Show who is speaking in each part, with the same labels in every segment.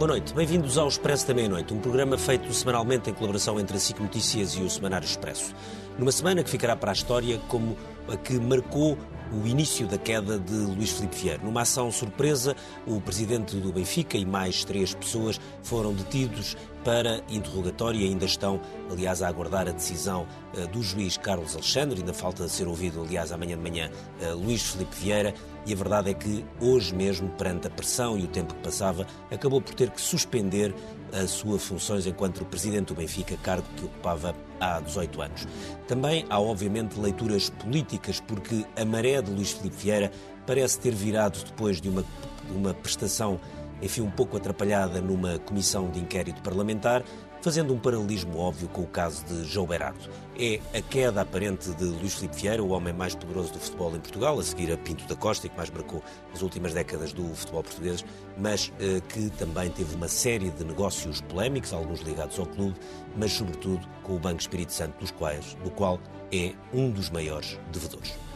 Speaker 1: Boa noite, bem-vindos ao Expresso da Meia-Noite, um programa feito semanalmente em colaboração entre a SIC Notícias e o Semanário Expresso. Numa semana que ficará para a história como a que marcou o início da queda de Luís Filipe Vieira. Numa ação surpresa, o presidente do Benfica e mais três pessoas foram detidos para interrogatório e ainda estão, aliás, a aguardar a decisão uh, do juiz Carlos Alexandre. Ainda falta ser ouvido, aliás, amanhã de manhã, uh, Luís Filipe Vieira. E a verdade é que hoje mesmo, perante a pressão e o tempo que passava, acabou por ter que suspender as suas funções enquanto presidente do Benfica, cargo que ocupava há 18 anos. Também há, obviamente, leituras políticas, porque a maré de Luís Filipe Vieira parece ter virado depois de uma, de uma prestação enfim, um pouco atrapalhada numa comissão de inquérito parlamentar, fazendo um paralelismo óbvio com o caso de João Berardo. É a queda aparente de Luís Filipe Vieira, o homem mais poderoso do futebol em Portugal, a seguir a Pinto da Costa e que mais marcou as últimas décadas do futebol português, mas eh, que também teve uma série de negócios polémicos, alguns ligados ao clube, mas sobretudo com o Banco Espírito Santo, dos quais, do qual é um dos maiores devedores.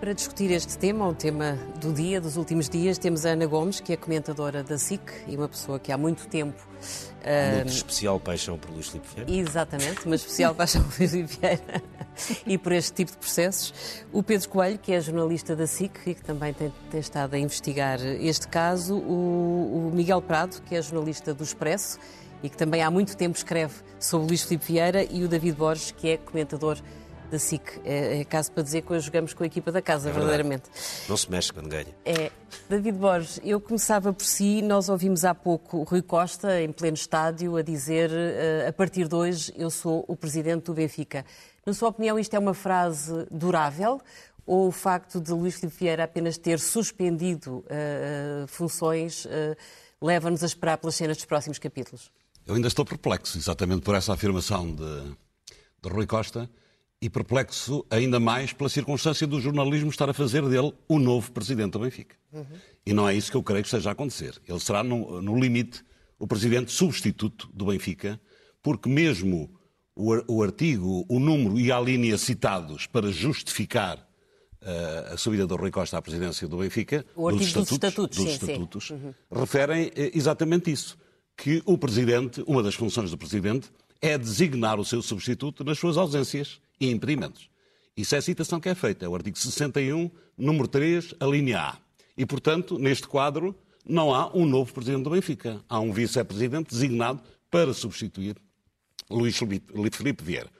Speaker 2: Para discutir este tema, o tema do dia, dos últimos dias, temos a Ana Gomes, que é comentadora da SIC e uma pessoa que há muito tempo.
Speaker 1: Uma uh... especial paixão por Luís Filipe Vieira.
Speaker 2: Exatamente, uma especial paixão por Luís Filipe Vieira e por este tipo de processos. O Pedro Coelho, que é jornalista da SIC e que também tem, tem estado a investigar este caso. O, o Miguel Prado, que é jornalista do Expresso e que também há muito tempo escreve sobre Luís Filipe Vieira. E o David Borges, que é comentador da SIC. É, é caso para dizer que hoje jogamos com a equipa da casa, é verdadeiramente.
Speaker 1: Não se mexe quando ganha.
Speaker 2: É. David Borges, eu começava por si, nós ouvimos há pouco o Rui Costa, em pleno estádio, a dizer uh, a partir de hoje eu sou o presidente do Benfica. Na sua opinião, isto é uma frase durável ou o facto de Luís Filipe Vieira apenas ter suspendido uh, funções uh, leva-nos a esperar pelas cenas dos próximos capítulos?
Speaker 3: Eu ainda estou perplexo, exatamente por essa afirmação de, de Rui Costa e perplexo ainda mais pela circunstância do jornalismo estar a fazer dele o novo presidente do Benfica. Uhum. E não é isso que eu creio que esteja a acontecer. Ele será, no, no limite, o presidente substituto do Benfica, porque mesmo o, o, artigo, o número e a linha citados para justificar uh, a subida do Rui Costa à presidência do Benfica,
Speaker 2: o dos estatutos, dos estatutos,
Speaker 3: dos
Speaker 2: sim,
Speaker 3: estatutos
Speaker 2: sim. Uhum.
Speaker 3: referem eh, exatamente isso. Que o presidente, uma das funções do presidente, é designar o seu substituto nas suas ausências e impedimentos. Isso é a citação que é feita, é o artigo 61, número 3, a linha A. E, portanto, neste quadro, não há um novo presidente do Benfica. Há um vice-presidente designado para substituir Luís Felipe Vieira.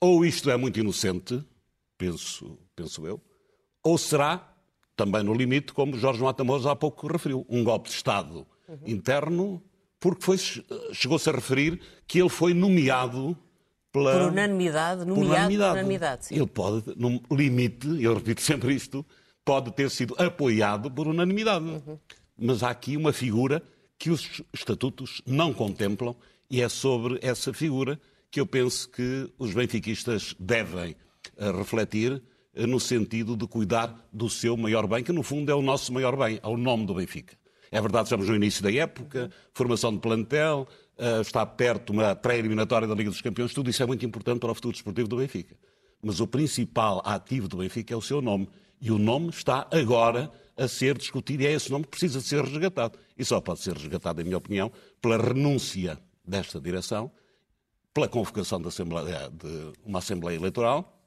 Speaker 3: Ou isto é muito inocente, penso, penso eu, ou será, também no limite, como Jorge Matamoros há pouco referiu, um golpe de Estado uhum. interno, porque chegou-se a referir que ele foi nomeado
Speaker 2: pela... Por unanimidade, nomeado por unanimidade. Por unanimidade
Speaker 3: Ele pode, no limite, eu repito sempre isto, pode ter sido apoiado por unanimidade. Uhum. Mas há aqui uma figura que os estatutos não contemplam e é sobre essa figura que eu penso que os benfiquistas devem eh, refletir eh, no sentido de cuidar do seu maior bem, que no fundo é o nosso maior bem, é o nome do Benfica. É verdade, estamos no início da época, formação de plantel, uh, está perto uma pré-eliminatória da Liga dos Campeões, tudo isso é muito importante para o futuro desportivo do Benfica. Mas o principal ativo do Benfica é o seu nome. E o nome está agora a ser discutido e é esse nome que precisa ser resgatado. E só pode ser resgatado, em minha opinião, pela renúncia desta direção, pela convocação de, Assembleia, de uma Assembleia Eleitoral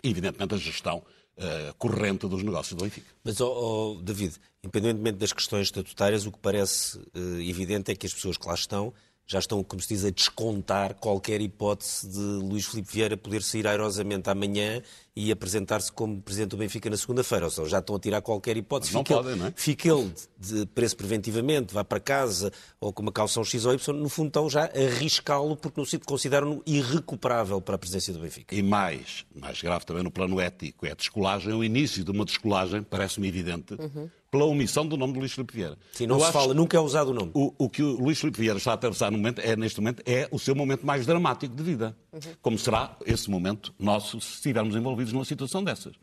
Speaker 3: e, evidentemente, a gestão uh, corrente dos negócios do Benfica.
Speaker 1: Mas, oh, oh, David, independentemente das questões estatutárias, o que parece uh, evidente é que as pessoas que lá estão já estão, como se diz, a descontar qualquer hipótese de Luís Filipe Vieira poder sair airosamente amanhã e apresentar-se como Presidente do Benfica na segunda-feira. Ou seja, já estão a tirar qualquer hipótese.
Speaker 3: Mas não podem,
Speaker 1: não
Speaker 3: é?
Speaker 1: Fica ele de preço preventivamente, vá para casa ou com uma calção X ou Y, no fundo estão já a arriscá-lo porque no sítio consideram-no irrecuperável para a presidência do Benfica.
Speaker 3: E mais, mais grave também no plano ético, é a descolagem, o início de uma descolagem, parece-me evidente, uhum pela omissão do nome de Luís Filipe Vieira.
Speaker 1: Sim, não Eu se fala, nunca é usado o nome.
Speaker 3: O, o, que o Luís Filipe Vieira está a atravessar no momento, é, neste momento é o seu momento mais dramático de vida. Uhum. Como será esse momento nosso se estivermos envolvidos numa situação dessas.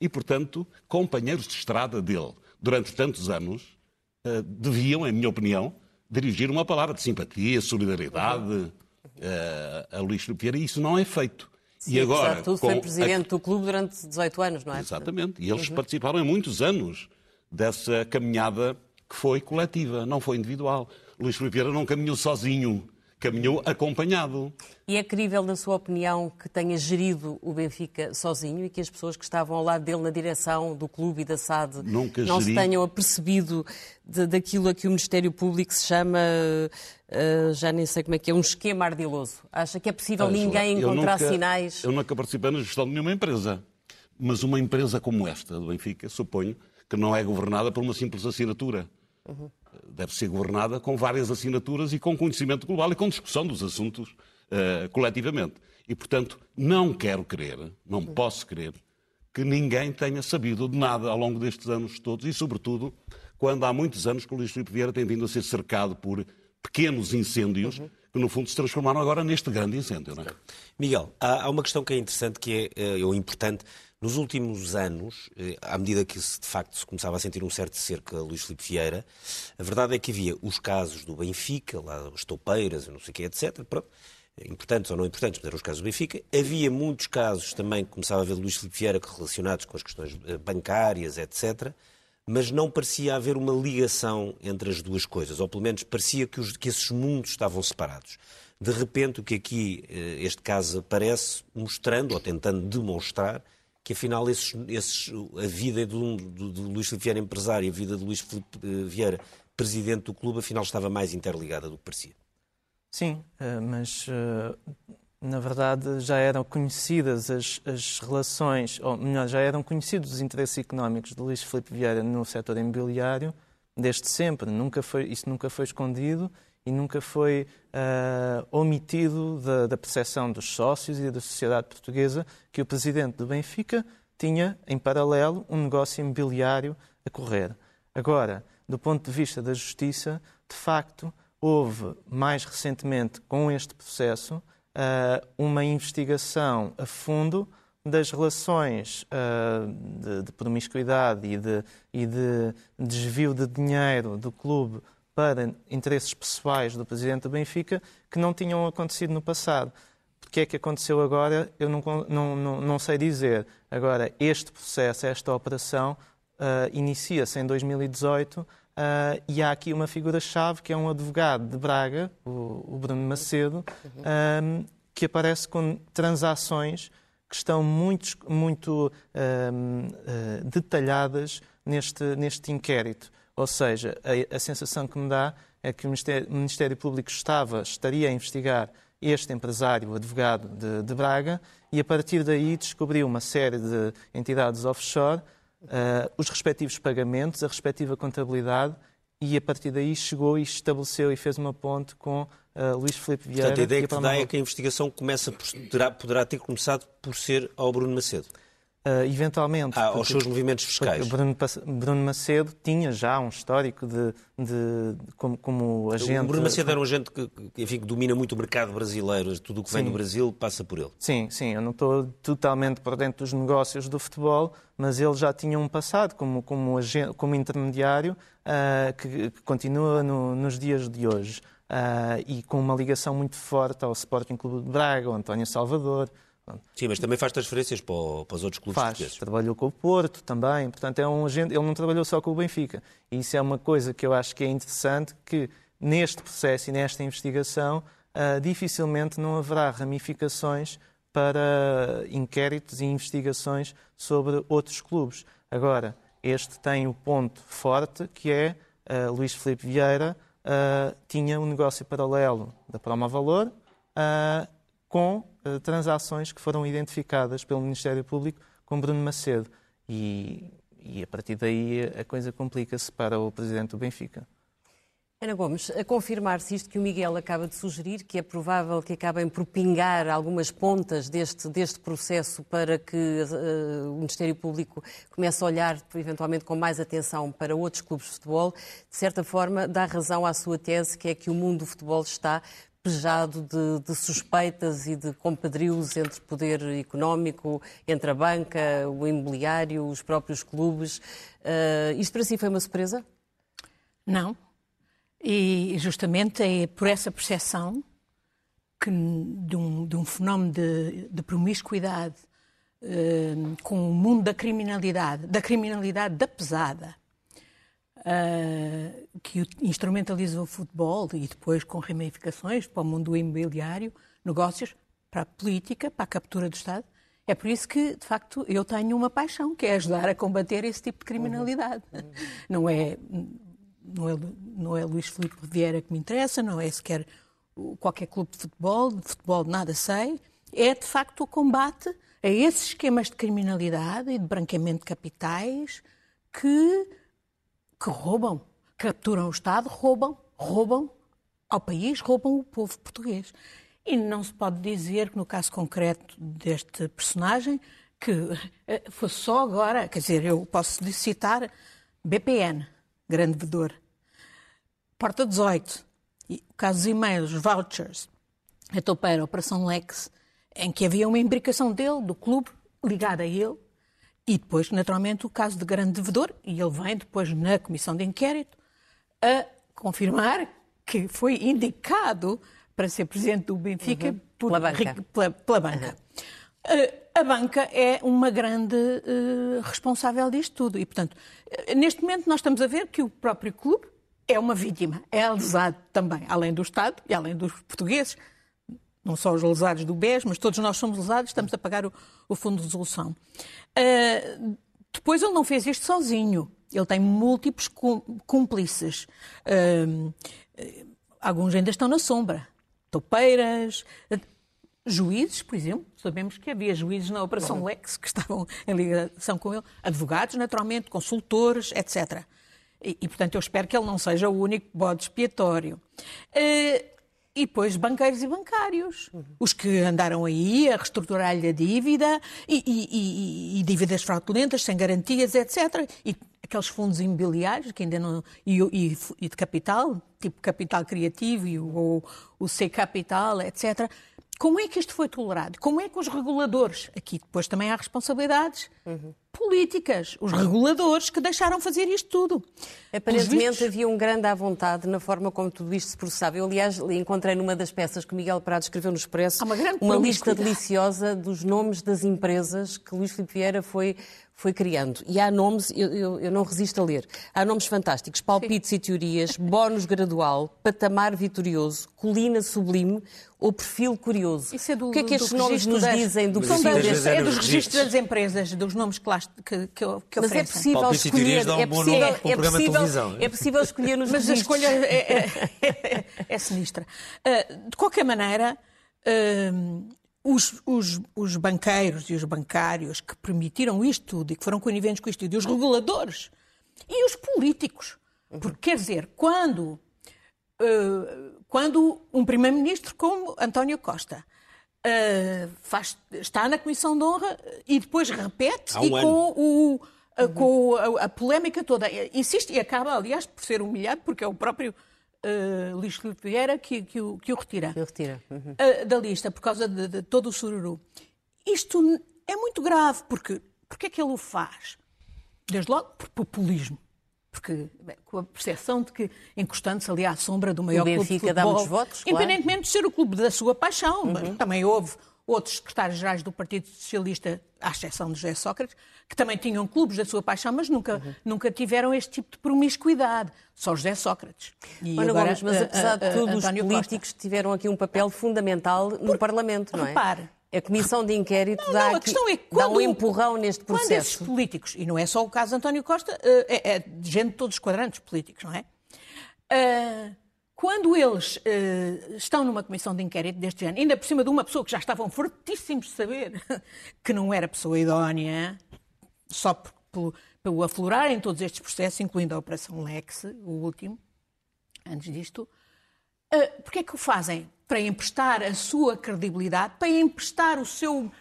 Speaker 3: E, portanto, companheiros de estrada dele, durante tantos anos, uh, deviam, em minha opinião, dirigir uma palavra de simpatia, solidariedade uh, a Luís Filipe Vieira, e isso não é feito.
Speaker 2: Sim, e agora, tudo, foi presidente a... do clube durante 18 anos, não é?
Speaker 3: Exatamente. E eles uhum. participaram em muitos anos dessa caminhada que foi coletiva, não foi individual. Luís Filipe Vieira não caminhou sozinho, caminhou acompanhado.
Speaker 2: E é crível, na sua opinião, que tenha gerido o Benfica sozinho e que as pessoas que estavam ao lado dele na direção do clube e da SAD
Speaker 3: Nunca
Speaker 2: não
Speaker 3: geri.
Speaker 2: se tenham apercebido de, daquilo a que o Ministério Público se chama, uh, já nem sei como é que é, um esquema ardiloso? Acha que é possível
Speaker 3: Ângela,
Speaker 2: ninguém
Speaker 3: eu
Speaker 2: encontrar
Speaker 3: nunca-
Speaker 2: sinais?
Speaker 3: Eu nunca participei na gestão de nenhuma empresa. Mas uma empresa como esta, do Benfica, suponho que não é governada por uma simples assinatura. Deve ser governada com várias assinaturas e com conhecimento global e com discussão dos assuntos eh, coletivamente. E, portanto, não quero crer, não posso crer, que ninguém tenha sabido de nada ao longo destes anos todos e, sobretudo, quando há muitos anos que o Luís Filipe Vieira tem vindo a ser cercado por pequenos incêndios que, no fundo, se transformaram agora neste grande incêndio. Não é?
Speaker 1: Miguel, há, há uma questão que é interessante, que é, eh, ou importante. Nos últimos anos, eh, à medida que se, de facto se começava a sentir um certo cerco a Luís Filipe Vieira, a verdade é que havia os casos do Benfica, lá as toupeiras, não sei o que, etc. Pronto, importantes ou não importantes, mas eram os casos do Benfica. Havia muitos casos também que começava a ver Luís Filipe Vieira relacionados com as questões eh, bancárias, etc. Mas não parecia haver uma ligação entre as duas coisas, ou pelo menos parecia que, os- que esses mundos estavam separados. De repente, o que aqui eh, este caso aparece, mostrando ou tentando demonstrar que afinal esses, esses- a vida do, do, do Luís Filipe Vieira empresário e a vida de Luís Filipe eh, Vieira presidente do clube afinal estava mais interligada do que parecia.
Speaker 4: Sim, eh, mas eh, na verdade já eram conhecidas as, as relações, ou melhor, já eram conhecidos os interesses económicos de Luís Filipe Vieira no setor imobiliário desde sempre. Nunca foi, isso nunca foi escondido e nunca foi eh, omitido da, da percepção dos sócios e da sociedade portuguesa que o presidente do Benfica tinha, em paralelo, um negócio imobiliário a correr. Agora, do ponto de vista da justiça, de facto, houve mais recentemente, com este processo, ah, uma investigação a fundo das relações ah, de, de promiscuidade de, e de desvio de dinheiro do clube para interesses pessoais do presidente do Benfica que não tinham acontecido no passado. O que é que aconteceu agora, eu não, não, não, não sei dizer. Agora, este processo, esta operação, ah, inicia-se em 2018 ah, e há aqui uma figura-chave que é um advogado de Braga, o, o Bruno Macedo, ah, que aparece com transações que estão muito, muito ah, ah, detalhadas neste, neste inquérito. Ou seja, a, a sensação que me dá é que o Ministério, o Ministério Público estava, estaria a investigar este empresário, o advogado de, de Braga, e a partir daí descobriu uma série de entidades offshore, eh, os respectivos pagamentos, a respectiva contabilidade, e a partir daí chegou e estabeleceu e fez uma ponte com eh, Luís Filipe Vieira.
Speaker 1: Portanto, a ideia que te
Speaker 4: Palma
Speaker 1: dá é que a investigação começa por, terá, poderá ter começado por ser ao Bruno Macedo,
Speaker 4: Eh, eventualmente.
Speaker 1: ah, aos
Speaker 4: porque-
Speaker 1: seus movimentos fiscais.
Speaker 4: Bruno, Bruno Macedo tinha já um histórico de, de- de- como, como agente.
Speaker 1: O Bruno Macedo era um agente que, enfim, que domina muito o mercado brasileiro, tudo o que vem
Speaker 4: Sim.
Speaker 1: do Brasil passa por ele.
Speaker 4: Sim, sim, eu não estou totalmente por dentro dos negócios do futebol, mas ele já tinha um passado como, como, agen- como intermediário ah, que, que continua no- nos dias de hoje ah, e com uma ligação muito forte ao Sporting Clube de Braga, ao António Salvador.
Speaker 1: Sim, mas também faz transferências para, os outros clubes
Speaker 4: Faz,
Speaker 1: portugueses.
Speaker 4: trabalhou com o Porto também, portanto é um agente, ele não trabalhou só com o Benfica. E isso é uma coisa que eu acho que é interessante, que neste processo e nesta investigação ah, dificilmente não haverá ramificações para inquéritos e investigações sobre outros clubes. Agora, este tem o ponto forte que é ah, Luís Filipe Vieira ah, tinha um negócio paralelo da Proma Valor ah, com eh, transações que foram identificadas pelo Ministério Público com Bruno Macedo. E, e a partir daí a coisa complica-se para o presidente do Benfica.
Speaker 2: Ana Gomes, a confirmar-se isto que o Miguel acaba de sugerir, que é provável que acabem por pingar algumas pontas deste, deste processo para que eh, o Ministério Público comece a olhar, eventualmente, com mais atenção para outros clubes de futebol, de certa forma, dá razão à sua tese, que é que o mundo do futebol está pejado de, de suspeitas e de compadrios entre poder económico, entre a banca, o imobiliário, os próprios clubes. Eh, isto para si foi uma surpresa?
Speaker 5: Não. E justamente é por essa percepção que, de, um, de um fenómeno de, de promiscuidade eh, com o mundo da criminalidade, da criminalidade da pesada, uh, que instrumentaliza o futebol e depois com ramificações para o mundo imobiliário, negócios, para a política, para a captura do Estado. É por isso que, de facto, eu tenho uma paixão, que é ajudar a combater esse tipo de criminalidade. Uhum. Não, é, não, é, não é Luís Filipe Vieira que me interessa, não é sequer qualquer clube de futebol, de futebol nada sei. É, de facto, o combate a esses esquemas de criminalidade e de branqueamento de capitais que, que roubam, capturam o Estado, roubam, roubam ao país, roubam o povo português. E não se pode dizer que, no caso concreto deste personagem, que eh, fosse só agora, quer dizer, eu posso citar BPN, grande vedor, Porta 18, o caso dos e-mails, vouchers, a topeira, a Operação Lex, em que havia uma imbricação dele, do clube, ligada a ele, e depois, naturalmente, o caso de grande devedor, e ele vem depois na comissão de inquérito a confirmar que foi indicado para ser presidente do Benfica
Speaker 2: uhum. por, pela banca.
Speaker 5: Pela, pela banca. Uhum. Uh, a banca é uma grande uh, responsável disto tudo. E, portanto, uh, neste momento nós estamos a ver que o próprio clube é uma vítima, é lesado também, além do Estado e além dos portugueses. Não só os lesados do BES, mas todos nós somos lesados, estamos a pagar o, o Fundo de Resolução. depois ele não fez isto sozinho. Ele tem múltiplos cúmplices. alguns ainda estão na sombra topeiras, juízes, por exemplo, sabemos que havia juízes na Operação Lex que estavam em ligação com ele, advogados, naturalmente, consultores, etc. E, e portanto, eu espero que ele não seja o único bode expiatório. Uh, e depois banqueiros e bancários, uhum. os que andaram aí a reestruturar-lhe a dívida e, e, e, e, dívidas fraudulentas, sem garantias, etc. E aqueles fundos imobiliários que ainda não. e, de capital, tipo capital criativo e o, o C Capital, etc. Como é que isto foi tolerado? Como é que os reguladores, aqui depois também há responsabilidades uhum. políticas, os reguladores que deixaram fazer isto tudo.
Speaker 2: Aparentemente vistos... havia um grande à vontade na forma como tudo isto se processava. Eu, aliás, encontrei numa das peças que o Miguel Prado escreveu no Expresso uma, uma lista deliciosa dos nomes das empresas que Luís Filipe Vieira foi foi criando. E há nomes, eu, eu, eu, não resisto a ler, há nomes fantásticos, palpites Sim. e teorias, bónus gradual, patamar vitorioso, colina sublime ou perfil curioso.
Speaker 5: Isso é do,
Speaker 2: o que é que estes nomes nos das... dizem do
Speaker 5: perfil das, É dos registros das empresas, dos nomes que, lá, que, que, que
Speaker 2: Mas é possível palpites escolher... É possível, é, é, possível, é possível escolher nos
Speaker 5: Mas
Speaker 2: registros.
Speaker 5: a escolha é, é, é sinistra. Uh, de qualquer maneira... Uh, os, os, os, banqueiros e os bancários que permitiram isto tudo e que foram coniventes com isto tudo, e os reguladores e os políticos. Porque, quer dizer, quando, uh, quando um primeiro-ministro como António Costa uh, faz, está na Comissão de Honra e depois repete um e com, o, uh, com a, a polémica toda, insiste e acaba, aliás, por ser humilhado, porque é o próprio uh, Luís Filipe Vieira que, que, o, que o retira,
Speaker 2: que o retira. Uhum.
Speaker 5: Uh, da lista por causa de, de, todo o sururu. Isto é muito grave, porque porque é que ele o faz? Desde logo por populismo. Porque bem, com a percepção de que, encostando-se ali à sombra do maior clube de futebol,
Speaker 2: dá muitos votos,
Speaker 5: independentemente
Speaker 2: claro.
Speaker 5: de ser o clube da sua paixão, uhum. também houve outros secretários-gerais do Partido Socialista, à exceção de José Sócrates, que também tinham clubes da sua paixão, mas nunca, uhum. nunca tiveram este tipo de promiscuidade. Só José Sócrates.
Speaker 2: E agora, Gomes, mas apesar de tudo, os políticos Costa. tiveram aqui um papel fundamental no Por, Parlamento, não é?
Speaker 5: Repare,
Speaker 2: a comissão de inquérito não, dá, não, aqui, é quando, dá um empurrão neste processo. Quando
Speaker 5: esses políticos, e não é só o caso de António Costa, eh, é, é de gente de todos os quadrantes políticos, não é? Uh, quando eles uh, estão numa comissão de inquérito deste género, ainda por cima de uma pessoa que já estavam fortíssimos de saber que não era pessoa idónea, só pelo, pelo aflorar em todos estes processos, incluindo a Operação Lex, o último, antes disto, uh, porque é que o fazem? Para emprestar a sua credibilidade, para emprestar o seu uh,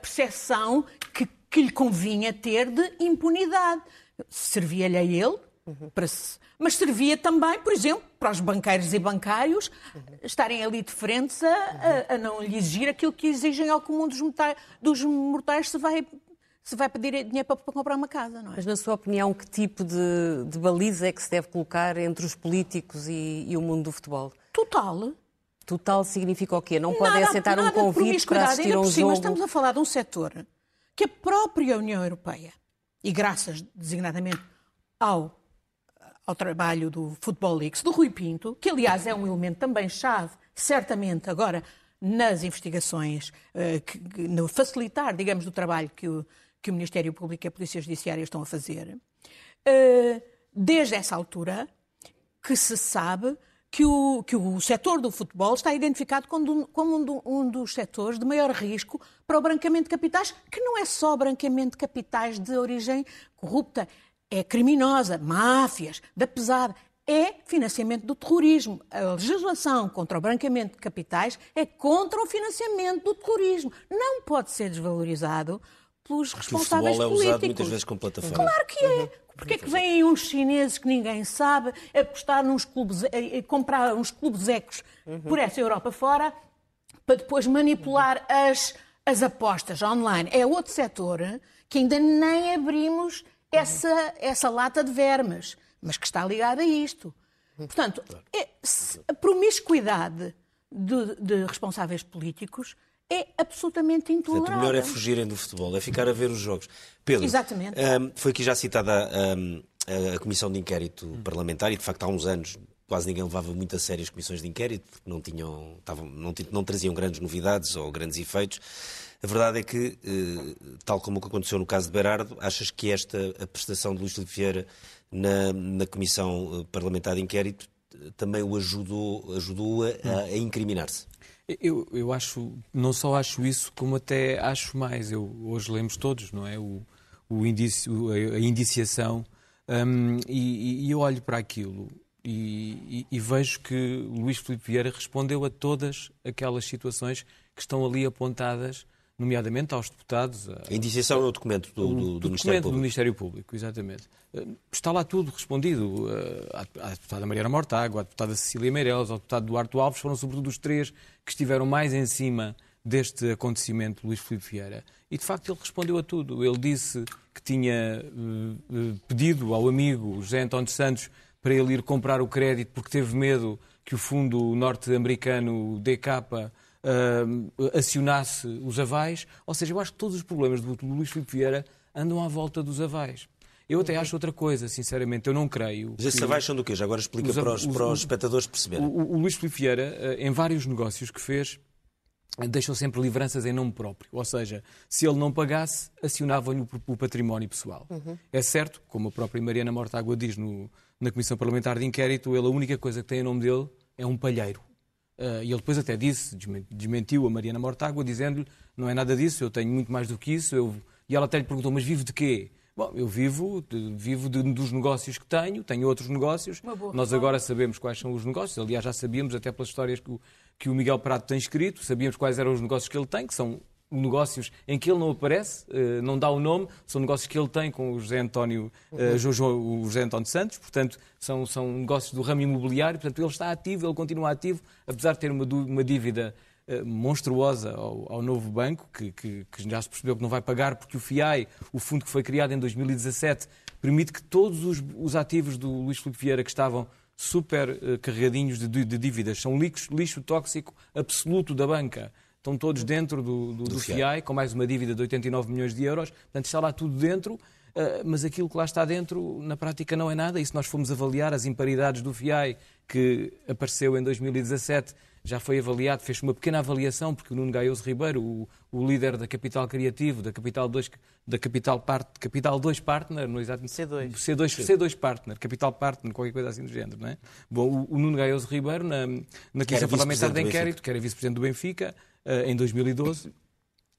Speaker 5: percepção que, que lhe convinha ter de impunidade. Servia-lhe a ele, uhum. se mas servia também, por exemplo, para os banqueiros e bancários estarem ali de frente a, a, a não lhe exigir aquilo que exigem ao comum dos mortais, dos mortais se vai se vai pedir dinheiro para, para, comprar uma casa, não é?
Speaker 2: Mas, na sua opinião, que tipo de, de baliza é que se deve colocar entre os políticos e, e o mundo do futebol?
Speaker 5: Total.
Speaker 2: Total significa o quê? Não podem aceitar um convite para assistir a um jogo?
Speaker 5: Estamos a falar de um setor que a própria União Europeia, e graças designadamente ao ao trabalho do Futebol Leaks, do Rui Pinto, que aliás é um elemento também chave, certamente agora nas investigações, eh, no facilitar, digamos, do trabalho que o, que o Ministério Público e a Polícia Judiciária estão a fazer. Eh, desde essa altura, que se sabe que o, que o setor do futebol está identificado como, como um, do, um, dos setores de maior risco para o branqueamento de capitais, que não é só branqueamento de capitais de origem corrupta, é criminosa, máfias, da pesada, é financiamento do terrorismo. A legislação contra o branqueamento de capitais é contra o financiamento do terrorismo. Não pode ser desvalorizado pelos responsáveis
Speaker 1: o futebol
Speaker 5: políticos.
Speaker 1: é usado muitas vezes como plataforma.
Speaker 5: Claro que é. Porquê é que vêm uns chineses que ninguém sabe apostar nos clubes, comprar uns clubes ecos por essa Europa fora para depois manipular as, as apostas online? É outro setor que ainda nem abrimos essa, essa lata de vermes, mas que está ligado a isto. Portanto, é, a promiscuidade de, de responsáveis políticos é absolutamente intolerável.
Speaker 1: Portanto, o melhor é fugirem do futebol, é ficar a ver os jogos. Pedro,
Speaker 5: Exatamente.
Speaker 1: Um, foi aqui já citada um, a Comissão de Inquérito Parlamentar e, de facto, há uns anos quase ninguém levava muito a sério as comissões de inquérito, porque não, tinham, estavam, não, não traziam grandes novidades ou grandes efeitos. A verdade é que, eh, tal como o que aconteceu no caso de Berardo, achas que esta a prestação de Luís Filipe Vieira na, na Comissão Parlamentar de Inquérito também o ajudou, ajudou a, a incriminar-se?
Speaker 6: Eu, eu acho, não só acho isso, como até acho mais. Eu, hoje lemos todos, não é? O, o indício, a indiciação, um, e, e, eu olho para aquilo e, e, e, vejo que Luís Filipe Vieira respondeu a todas aquelas situações que estão ali apontadas, nomeadamente aos deputados.
Speaker 1: A indiciação é o documento do, do, do,
Speaker 6: do
Speaker 1: Ministério
Speaker 6: documento
Speaker 1: Público.
Speaker 6: do Ministério Público, exatamente. Está lá tudo respondido. À deputada Mariana Mortágua, à deputada Cecília Meireles, ao deputado Duarte Alves, foram sobretudo os três que estiveram mais em cima deste acontecimento, Luís Filipe Vieira. E, de facto, ele respondeu a tudo. Ele disse que tinha uh, pedido ao amigo José António Santos para ele ir comprar o crédito porque teve medo que o fundo norte-americano DK uh, acionasse os avais. Ou seja, eu acho que todos os problemas do Luís Filipe Vieira andam à volta dos avais. Eu até acho outra coisa, sinceramente, eu não creio.
Speaker 1: Mas esses avais são do quê? Já agora explica
Speaker 6: os,
Speaker 1: para, os,
Speaker 6: os,
Speaker 1: para os espectadores perceberem.
Speaker 6: O, o Luís Filipe Vieira, em vários negócios que fez, deixou sempre livranças em nome próprio. Ou seja, se ele não pagasse, acionavam-lhe o património pessoal. Uhum. É certo, como a própria Mariana Mortágua diz no, na Comissão Parlamentar de Inquérito, ele a única coisa que tem em nome dele é um palheiro. Uh, e ele depois até disse, desmentiu a Mariana Mortágua, dizendo-lhe não é nada disso, eu tenho muito mais do que isso. Eu... E ela até lhe perguntou, mas vive de quê? Bom, eu vivo, de, vivo de, dos negócios que tenho, tenho outros negócios. Nós agora sabemos quais são os negócios. Aliás, já sabíamos, até pelas histórias que o, que o Miguel Prato tem escrito, sabíamos quais eram os negócios que ele tem, que são negócios em que ele não aparece, não dá o nome, são negócios que ele tem com o José António, uhum. o José António Santos, portanto, são, são negócios do ramo imobiliário, portanto, ele está ativo, ele continua ativo, apesar de ter uma, uma dívida monstruosa ao, ao novo banco, que, que, que, já se percebeu que não vai pagar, porque o FIAI, o fundo que foi criado em 2017, permite que todos os, os ativos do Luís Filipe Vieira que estavam super carregadinhos de, de, de, dívidas, são lixo, lixo tóxico absoluto da banca. Estão todos dentro do, do, do, do FIAI, FIAI, com mais uma dívida de 89 milhões de euros. Portanto, está lá tudo dentro. Uh, mas aquilo que lá está dentro, na prática, não é nada. E se nós formos avaliar as imparidades do FIAI, que apareceu em 2017, já foi avaliado, fez uma pequena avaliação, porque o Nuno Gaioso Ribeiro, o, o, líder da Capital Criativo, da Capital 2, da Capital, Part, Capital 2 Partner, no exato
Speaker 2: C2.
Speaker 6: C2, C2 Partner, Capital Partner, qualquer coisa assim do género, não é? Bom, o, o Nuno Gaioso Ribeiro, na, na Comissão Parlamentar de Inquérito, que era vice-presidente do Benfica, em 2012,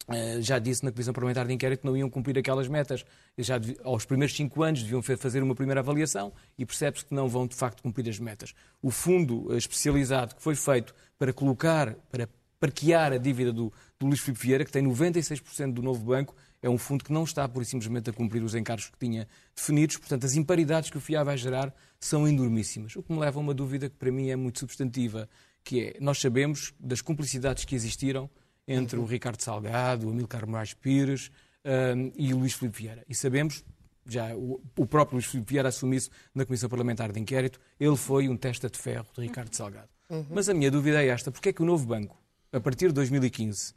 Speaker 6: Uh, já disse na Comissão Parlamentar de Inquérito que não iam cumprir aquelas metas. Já aos primeiros cinco anos deviam fazer uma primeira avaliação e percebe-se que não vão de facto cumprir as metas. O fundo especializado que foi feito para colocar, para parquear a dívida do, do Luís Filipe Vieira, que tem 96% do novo banco, é um fundo que não está, por simplesmente, a cumprir os encargos que tinha definidos. Portanto, as imparidades que o FIA vai gerar são enormíssimas. O que me leva a uma dúvida que, para mim, é muito substantiva, que é, nós sabemos das cumplicidades que existiram entre o Ricardo Salgado, o Amilcar Moraes Pires um, e o Luís Filipe Vieira. E sabemos, já o, o próprio Luís Filipe Vieira assumiu isso na Comissão Parlamentar de Inquérito, ele foi um testa de ferro de Ricardo Salgado. Uhum. Mas a minha dúvida é esta, porque é que o novo banco, a partir de 2015,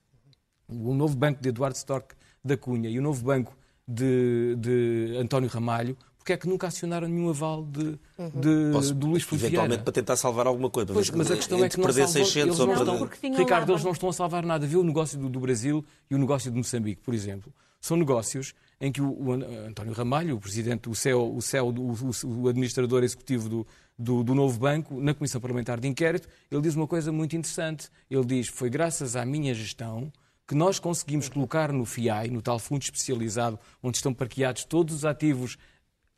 Speaker 6: o novo banco de Eduardo Storck da Cunha e o novo banco de, de António Ramalho, porque é que nunca acionaram nenhum aval de, de,
Speaker 1: Posso,
Speaker 6: do Luís Filipe
Speaker 1: eventualmente
Speaker 6: Vieira?
Speaker 1: para tentar salvar alguma coisa.
Speaker 6: Pois, mas a questão é que não
Speaker 1: perder
Speaker 6: salvam,
Speaker 1: 600
Speaker 6: eles
Speaker 1: ou
Speaker 6: não
Speaker 1: perder...
Speaker 6: Ricardo, eles não estão a salvar nada. Viu o negócio do, do Brasil e o negócio de Moçambique, por exemplo. São negócios em que o, o An- António Ramalho, o presidente, o CEO, o, CEO, do- o, o administrador executivo do, do, do novo banco, na Comissão Parlamentar de Inquérito, ele diz uma coisa muito interessante. Ele diz, foi graças à minha gestão que nós conseguimos colocar no FIAI, no tal fundo especializado, onde estão parqueados todos os ativos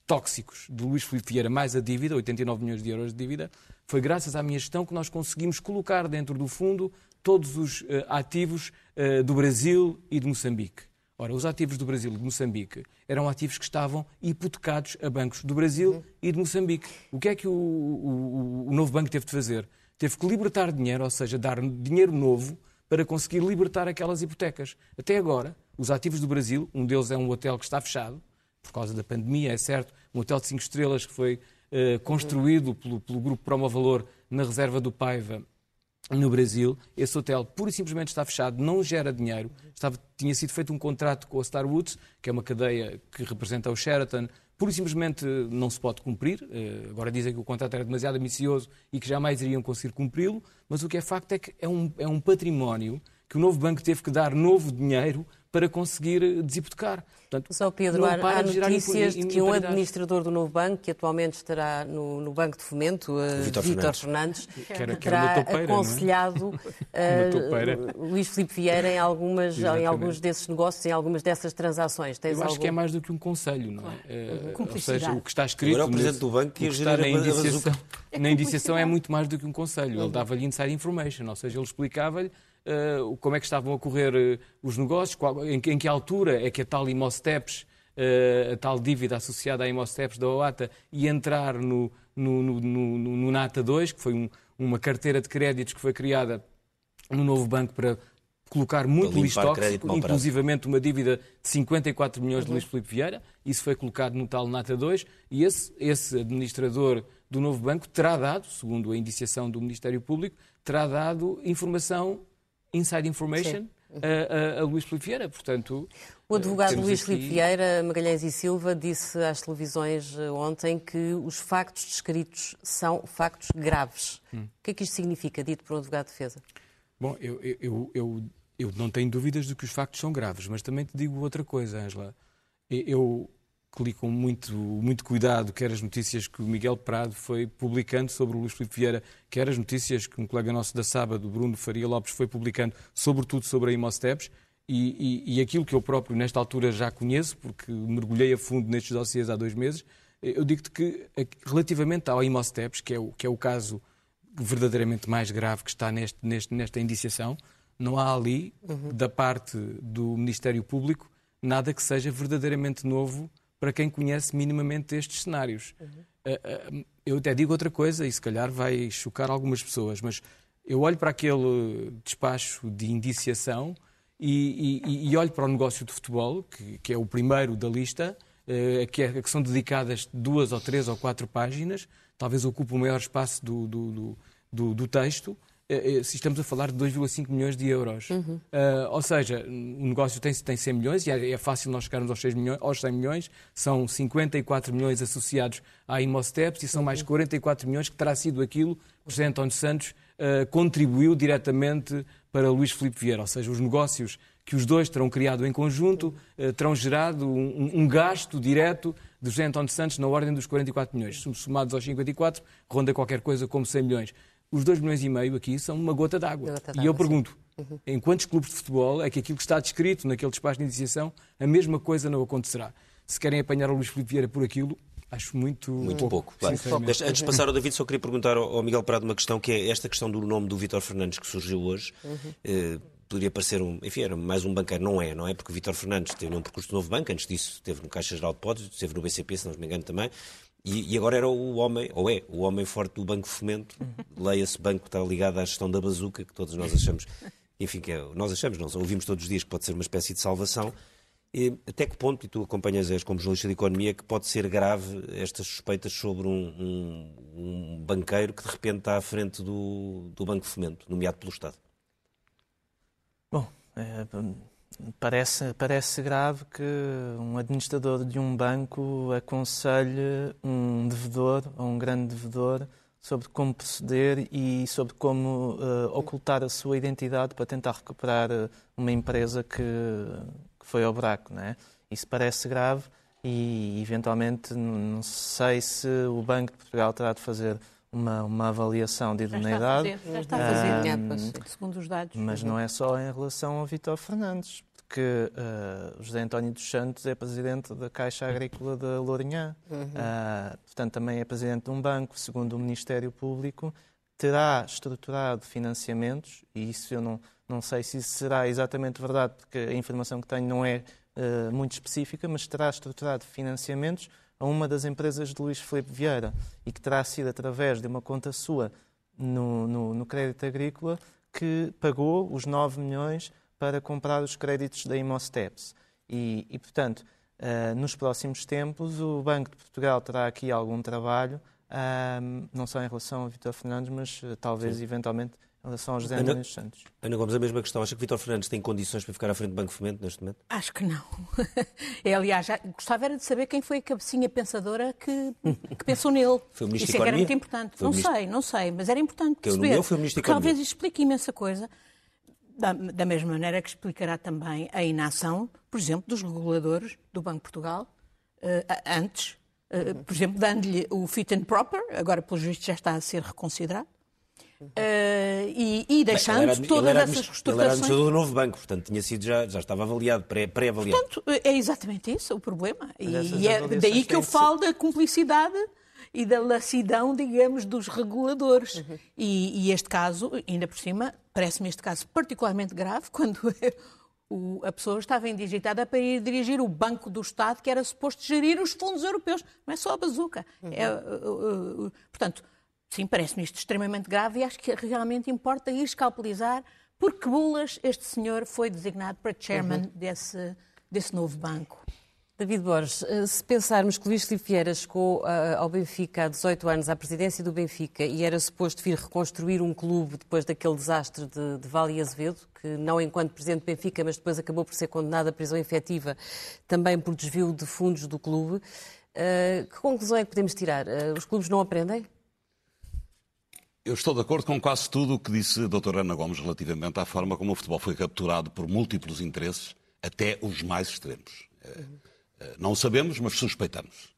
Speaker 6: tóxicos de Luís Filipe Vieira, mais a dívida, 89 milhões de euros de dívida, foi graças à minha gestão que nós conseguimos colocar dentro do fundo todos os eh, ativos eh, do Brasil e de Moçambique. Ora, os ativos do Brasil e de Moçambique eram ativos que estavam hipotecados a bancos do Brasil e de Moçambique. O que é que o, o- o novo banco teve de fazer? Teve que libertar dinheiro, ou seja, dar dinheiro novo para conseguir libertar aquelas hipotecas. Até agora, os ativos do Brasil, um deles é um hotel que está fechado, por causa da pandemia, é certo, um hotel de 5 estrelas que foi eh, construído pelo, pelo Grupo Promo Valor na reserva do Paiva, no Brasil. Esse hotel pura e simplesmente está fechado, não gera dinheiro. Estava, tinha sido feito um contrato com a Starwoods, que é uma cadeia que representa o Sheraton, pura e simplesmente não se pode cumprir. Eh, Agora dizem que o contrato era demasiado ambicioso e que jamais iriam conseguir cumpri-lo, mas o que é facto é que é um, é um património que o novo banco teve que dar novo dinheiro para conseguir eh, deshipotecar. Portanto,
Speaker 2: Só Pedro, há, há notícias de que um administrador do novo banco, que atualmente estará no, no Banco de Fomento, uh,
Speaker 1: Vítor
Speaker 2: Vítor Fernandes,
Speaker 6: era- que
Speaker 2: terá
Speaker 6: topeira, é?
Speaker 2: aconselhado
Speaker 6: topeira.
Speaker 2: uh, Luís Filipe Vieira em, algumas, em alguns desses negócios, em algumas dessas transações. Tens
Speaker 6: Eu acho
Speaker 2: algum...
Speaker 6: que é mais do que um conselho, não é? Eh, Ou
Speaker 5: Cumplicidade.
Speaker 6: seja, o que está escrito.
Speaker 1: Agora é o presidente
Speaker 6: nesse-
Speaker 1: do banco que
Speaker 6: está na indiciação,
Speaker 1: bazuca.
Speaker 6: na indiciação é muito mais do que um conselho. Ele dava-lhe inside information, ou seja, ele explicava-lhe eh, como é que estavam a correr eh, os negócios, qual- em, que- em que altura é que a tal Imosteps, eh, a tal dívida associada à Imosteps da OATA, ia entrar no, no, no, no- no- no NATA 2, que foi um- uma carteira de créditos que foi criada no novo banco para colocar muito lixo tóxico, inclusivamente uma dívida de 54 milhões de Luís Filipe Vieira. Isso foi colocado no tal Nata 2 e esse, esse administrador do novo banco terá dado, segundo a indiciação do Ministério Público, terá dado informação, inside information, a, a, a Luís Filipe Vieira. Portanto,
Speaker 2: O advogado Luís
Speaker 6: aqui-
Speaker 2: Filipe Vieira, Magalhães e Silva, disse às televisões eh, ontem que os factos descritos são factos graves.
Speaker 6: Hum.
Speaker 2: O que é que isto significa, dito por um advogado de defesa?
Speaker 6: Bom, eu, eu, eu, eu, não tenho dúvidas de que os factos são graves, mas também te digo outra coisa, Angela. Eu que li com muito, muito cuidado quer as notícias que o Miguel Prado foi publicando sobre o Luís Filipe Vieira, quer as notícias que um colega nosso da sábado, Bruno Faria Lopes, foi publicando, sobretudo sobre a Imosteps, e, e, e aquilo que eu próprio, nesta altura, já conheço, porque mergulhei a fundo nestes dossiês há dois meses, eu digo-te que, eh, relativamente ao Imosteps, que é o, que é o caso verdadeiramente mais grave que está neste, neste, nesta indiciação, não há ali, da parte do Ministério Público, nada que seja verdadeiramente novo para quem conhece minimamente estes cenários. Ah, ah, Eu até digo outra coisa, e se calhar vai chocar algumas pessoas, mas eu olho para aquele despacho de indiciação e, e- e olho para o negócio de futebol, que, que é o primeiro da lista, eh, que, é- que são dedicadas duas ou três ou quatro páginas, talvez ocupe o maior espaço do, do, do- do- texto, eh, eh, se estamos a falar de 2,5 milhões de euros. Eh, ou seja, o negócio tem, tem 100 milhões e é, é fácil nós chegarmos aos, 6 milhões, aos 100 milhões. São 54 milhões associados à Imosteps e são mais 44 milhões que terá sido aquilo que o José António Santos eh, contribuiu diretamente para Luís Filipe Vieira. Ou seja, os negócios que os dois terão criado em conjunto eh, terão gerado um, um- um gasto direto de José António Santos na ordem dos 44 milhões. Somados aos 54, ronda qualquer coisa como 100 milhões. Os 2 milhões e meio aqui são uma gota d'água. E eu pergunto, em quantos clubes de futebol é que aquilo que está descrito naquele despacho de iniciação, a mesma coisa não acontecerá? Se querem apanhar o Luís Filipe Vieira por aquilo, acho muito,
Speaker 1: Muito pouco. claro.
Speaker 6: sinceramente.
Speaker 1: Deixa- Antes de passar ao David, só queria perguntar ao Miguel Prado uma questão, que é esta questão do nome do Vítor Fernandes que surgiu hoje. Eh, poderia parecer um, enfim, era mais um banqueiro, não é, não é? Porque o Vítor Fernandes teve um percurso de novo banco, antes disso esteve no Caixa Geral de Depósitos, esteve no BCP, se não me engano também, e, e agora era o homem, ou é, o homem forte do Banco Fomento, leia-se banco que está ligado à gestão da bazuca, que todos nós achamos, enfim, que é, nós achamos, não, ouvimos todos os dias que pode ser uma espécie de salvação. E até que ponto, e tu acompanhas és como jornalista de economia, que pode ser grave estas suspeitas sobre um, um- um banqueiro que de repente está à frente do, do Banco Fomento, nomeado pelo Estado?
Speaker 4: Bom, é, Parece, parece grave que um administrador de um banco aconselhe um devedor ou um grande devedor sobre como proceder e sobre como uh, ocultar a sua identidade para tentar recuperar eh, uma empresa que, que foi ao buraco. Não é? Isso parece grave e, eventualmente, não sei se o Banco de Portugal terá de fazer uma, uma avaliação de idoneidade.
Speaker 5: Já está a fazer, já está a fazer. segundo os dados.
Speaker 4: Mas não é só em relação ao Vítor Fernandes, porque uh, José António dos Santos é presidente da Caixa Agrícola da Lourinhã, uhum. uh, portanto também é presidente de um banco, segundo o Ministério Público, terá estruturado financiamentos, e isso eu não, não sei se isso será exatamente verdade, porque a informação que tenho não é uh, muito específica, mas terá estruturado financiamentos a uma das empresas de Luís Filipe Vieira e que terá sido através de uma conta sua no, no, no crédito agrícola que pagou os 9 milhões para comprar os créditos da Imosteps. E, e portanto, uh, nos próximos tempos, o Banco de Portugal terá aqui algum trabalho, uh, não só em relação a Vitor Fernandes, mas uh, talvez, Sim. eventualmente, em relação aos José Ana, Santos.
Speaker 1: Ana Gomes, a mesma questão. Acha que Vitor Fernandes tem condições para ficar à frente do Banco Fomento neste momento?
Speaker 5: Acho que não. é, aliás, já, gostava era de saber quem foi a cabecinha pensadora que, que pensou nele.
Speaker 1: Foi o Ministro
Speaker 5: Isso
Speaker 1: é que
Speaker 5: era muito importante. Foi não ministro... sei, não sei, mas era importante
Speaker 1: que
Speaker 5: perceber.
Speaker 1: foi o Ministro
Speaker 5: porque talvez explique imensa coisa. Da, da, mesma maneira que explicará também a inação, por exemplo, dos reguladores do Banco de Portugal, uh, antes, uh, por exemplo, dando-lhe o fit and proper, agora pelo juiz já está a ser reconsiderado, Uh, e, e, deixando Bem, era, todas
Speaker 1: era,
Speaker 5: essas reestruturações... Ele
Speaker 1: era administrador do novo banco, portanto tinha sido já, já estava avaliado, pré-avaliado.
Speaker 5: Pré portanto, é exatamente isso o problema. E é daí que eu falo da cumplicidade e da lacidão, digamos, dos reguladores. Uhum. E, e, este caso, ainda por cima, parece-me este caso particularmente grave, quando o, a pessoa estava indigitada para ir dirigir o Banco do Estado, que era suposto gerir os fundos europeus. Não é só a bazuca. Uhum. É, uh, uh, uh, portanto, Sim, parece-me isto extremamente grave e acho que realmente importa escalpelizar por que bulas este senhor foi designado para chairman uhum. desse, desse novo banco.
Speaker 2: David Borges, eh, se pensarmos que Luís Filipe Vieira chegou uh, ao Benfica há 18 anos, à presidência do Benfica, e era suposto vir reconstruir um clube depois daquele desastre de, de Vale e Azevedo, que não enquanto presidente do Benfica, mas depois acabou por ser condenado à prisão efetiva, também por desvio de fundos do clube, uh, que conclusão é que podemos tirar? Os clubes não aprendem?
Speaker 3: Eu estou de acordo com quase tudo o que disse a doutora Ana Gomes relativamente à forma como o futebol foi capturado por múltiplos interesses, até os mais extremos. Eh, eh, não sabemos, mas suspeitamos.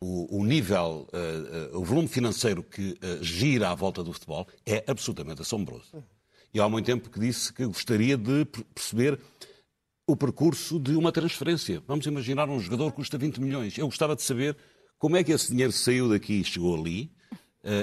Speaker 3: O, o nível, uh, uh, o volume financeiro que uh, gira à volta do futebol é absolutamente assombroso. E há muito tempo que disse que gostaria de perceber o percurso de uma transferência. Vamos imaginar um jogador que custa 20 milhões. Eu gostava de saber como é que esse dinheiro saiu daqui e chegou ali,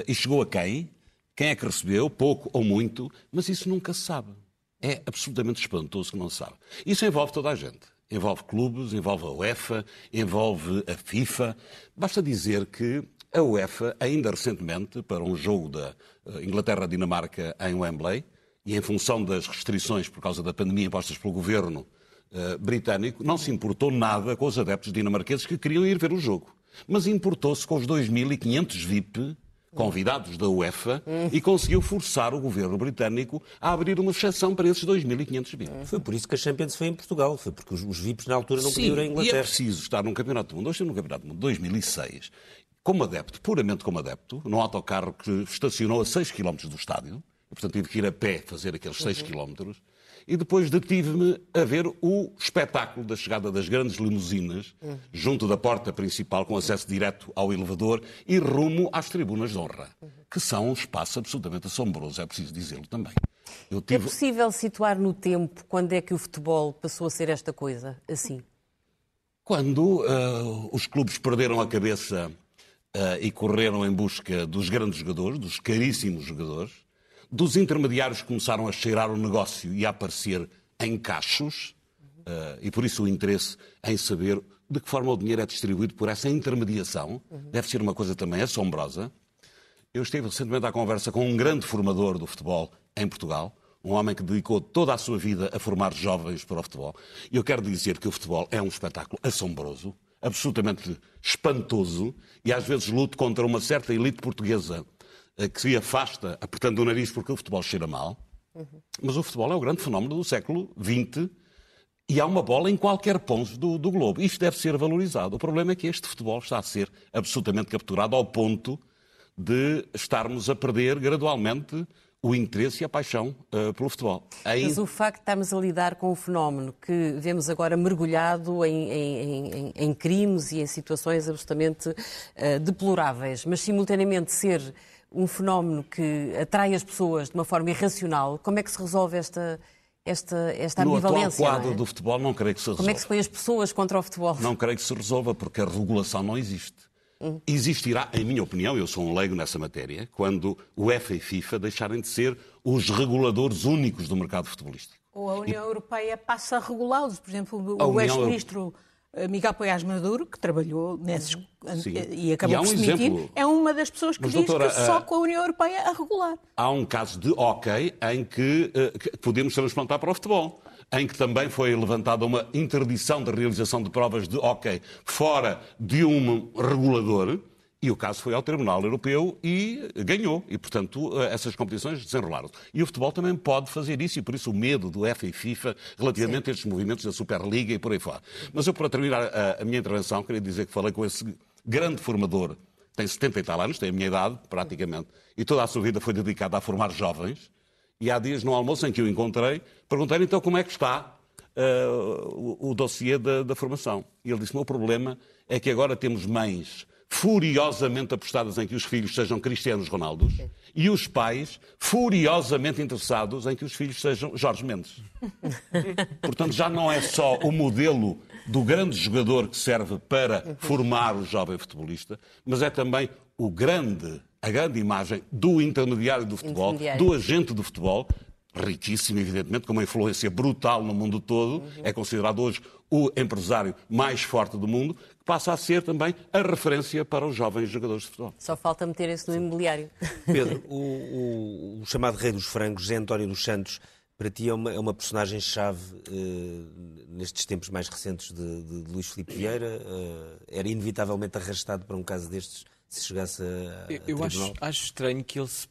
Speaker 3: e chegou a quem, quem é que recebeu, pouco ou muito, mas isso nunca se sabe. É absolutamente espantoso que não se sabe. Isso envolve toda a gente. Envolve clubes, envolve a UEFA, envolve a FIFA. Basta dizer que a UEFA, ainda recentemente, para um jogo da eh, Inglaterra-Dinamarca em Wembley, e em função das restrições por causa da pandemia impostas pelo governo uh, britânico, não se importou nada com os adeptos dinamarqueses que queriam ir ver o jogo. Mas importou-se com os 2.500 VIP convidados da UEFA e conseguiu forçar o governo britânico a abrir uma exceção para esses 2.500 VIPs.
Speaker 1: Foi por isso que a Champions foi em Portugal, foi porque os, VIPs na altura não
Speaker 3: Sim,
Speaker 1: podiam ir à Inglaterra.
Speaker 3: e é preciso estar num Campeonato do Mundo. Hoje no Campeonato do Mundo 2006, como adepto, puramente como adepto, num autocarro que estacionou a 6 km do estádio, e, portanto tive que ir a pé fazer aqueles 6 uhum. km, e depois detive-me a ver o espetáculo da chegada das grandes limusinas junto da porta principal, com acesso direto ao elevador e rumo às tribunas de honra, que são um espaço absolutamente assombroso, é preciso dizê-lo também.
Speaker 2: É tive... É possível situar no tempo quando é que o futebol passou a ser esta coisa, assim?
Speaker 3: Quando uh, os clubes perderam a cabeça uh, e correram em busca dos grandes jogadores, dos caríssimos jogadores, dos intermediários começaram a cheirar o negócio e a aparecer em cachos, uh, e por isso o interesse em saber de que forma o dinheiro é distribuído por essa intermediação. Deve ser uma coisa também assombrosa. Eu estive recentemente à conversa com um grande formador do futebol em Portugal, um homem que dedicou toda a sua vida a formar jovens para o futebol. E eu quero dizer que o futebol é um espetáculo assombroso, absolutamente espantoso, e às vezes luto contra uma certa elite portuguesa que se afasta apertando o nariz porque o futebol cheira mal. Uhum. Mas o futebol é o grande fenómeno do século XX E há uma bola em qualquer ponto do, do globo. Isto deve ser valorizado. O problema é que este futebol está a ser absolutamente capturado ao ponto de estarmos a perder gradualmente o interesse e a paixão uh, pelo futebol.
Speaker 2: Aí... Mas o facto de estarmos a lidar com o fenómeno que vemos agora mergulhado em, em, em, em crimes e em situações absolutamente uh, deploráveis, mas simultaneamente ser um fenómeno que atrai as pessoas de uma forma irracional, como é que se resolve esta, esta, esta ambivalência?
Speaker 3: No atual quadro é? do futebol não creio que se resolva.
Speaker 2: Como é que se põe as pessoas contra o futebol?
Speaker 3: Não creio que se resolva, porque a regulação não existe. Existirá, em minha opinião, eu sou um leigo nessa matéria, quando o UEFA e FIFA deixarem de ser os reguladores únicos do mercado futebolístico.
Speaker 5: Ou a União e... Europeia passa a regulá-los. Por exemplo, o ex-ministro eh, Miguel Poiás Maduro, que trabalhou nesses Sim. e acabou por um se demitir, exemplo... é uma das pessoas que Mas, diz doutora, que só com a União Europeia a regular.
Speaker 3: Há um caso de ok em que, uh, que podemos transplantar para o futebol em que também foi levantada uma interdição da realização de provas de hockey fora de um regulador, e o caso foi ao Tribunal Europeu e ganhou. E, portanto, essas competições desenrolaram-se. E o futebol também pode fazer isso, e por isso o medo do UEFA e FIFA relativamente Sim. a estes movimentos da Superliga e por aí fora. Mas eu, para terminar a, a minha intervenção, queria dizer que falei com esse grande formador, tem 70 e tal anos, tem a minha idade, praticamente, e toda a sua vida foi dedicada a formar jovens, e há dias no almoço em que o encontrei, perguntei-lhe então como é que está uh, o, o dossiê da, da formação. E ele disse: o meu problema é que agora temos mães furiosamente apostadas em que os filhos sejam Cristianos Ronaldos e os pais furiosamente interessados em que os filhos sejam Jorge Mendes. Portanto, já não é só o modelo do grande jogador que serve para formar o jovem futebolista, mas é também o grande a grande imagem do intermediário do futebol, intermediário. do agente do futebol, riquíssimo, evidentemente, com uma influência brutal no mundo todo, uhum. é considerado hoje o empresário mais forte do mundo, que passa a ser também a referência para os jovens jogadores de futebol.
Speaker 2: Só falta meter isso no imobiliário.
Speaker 1: Pedro, o, o, o, chamado Rei dos Frangos, José António dos Santos, para ti é uma, é uma personagem-chave uh, nestes tempos mais recentes de, de, de Luís Filipe Vieira? Uh, era inevitavelmente arrastado para um caso destes se chegasse a.
Speaker 6: Eu, eu acho, acho estranho que ele se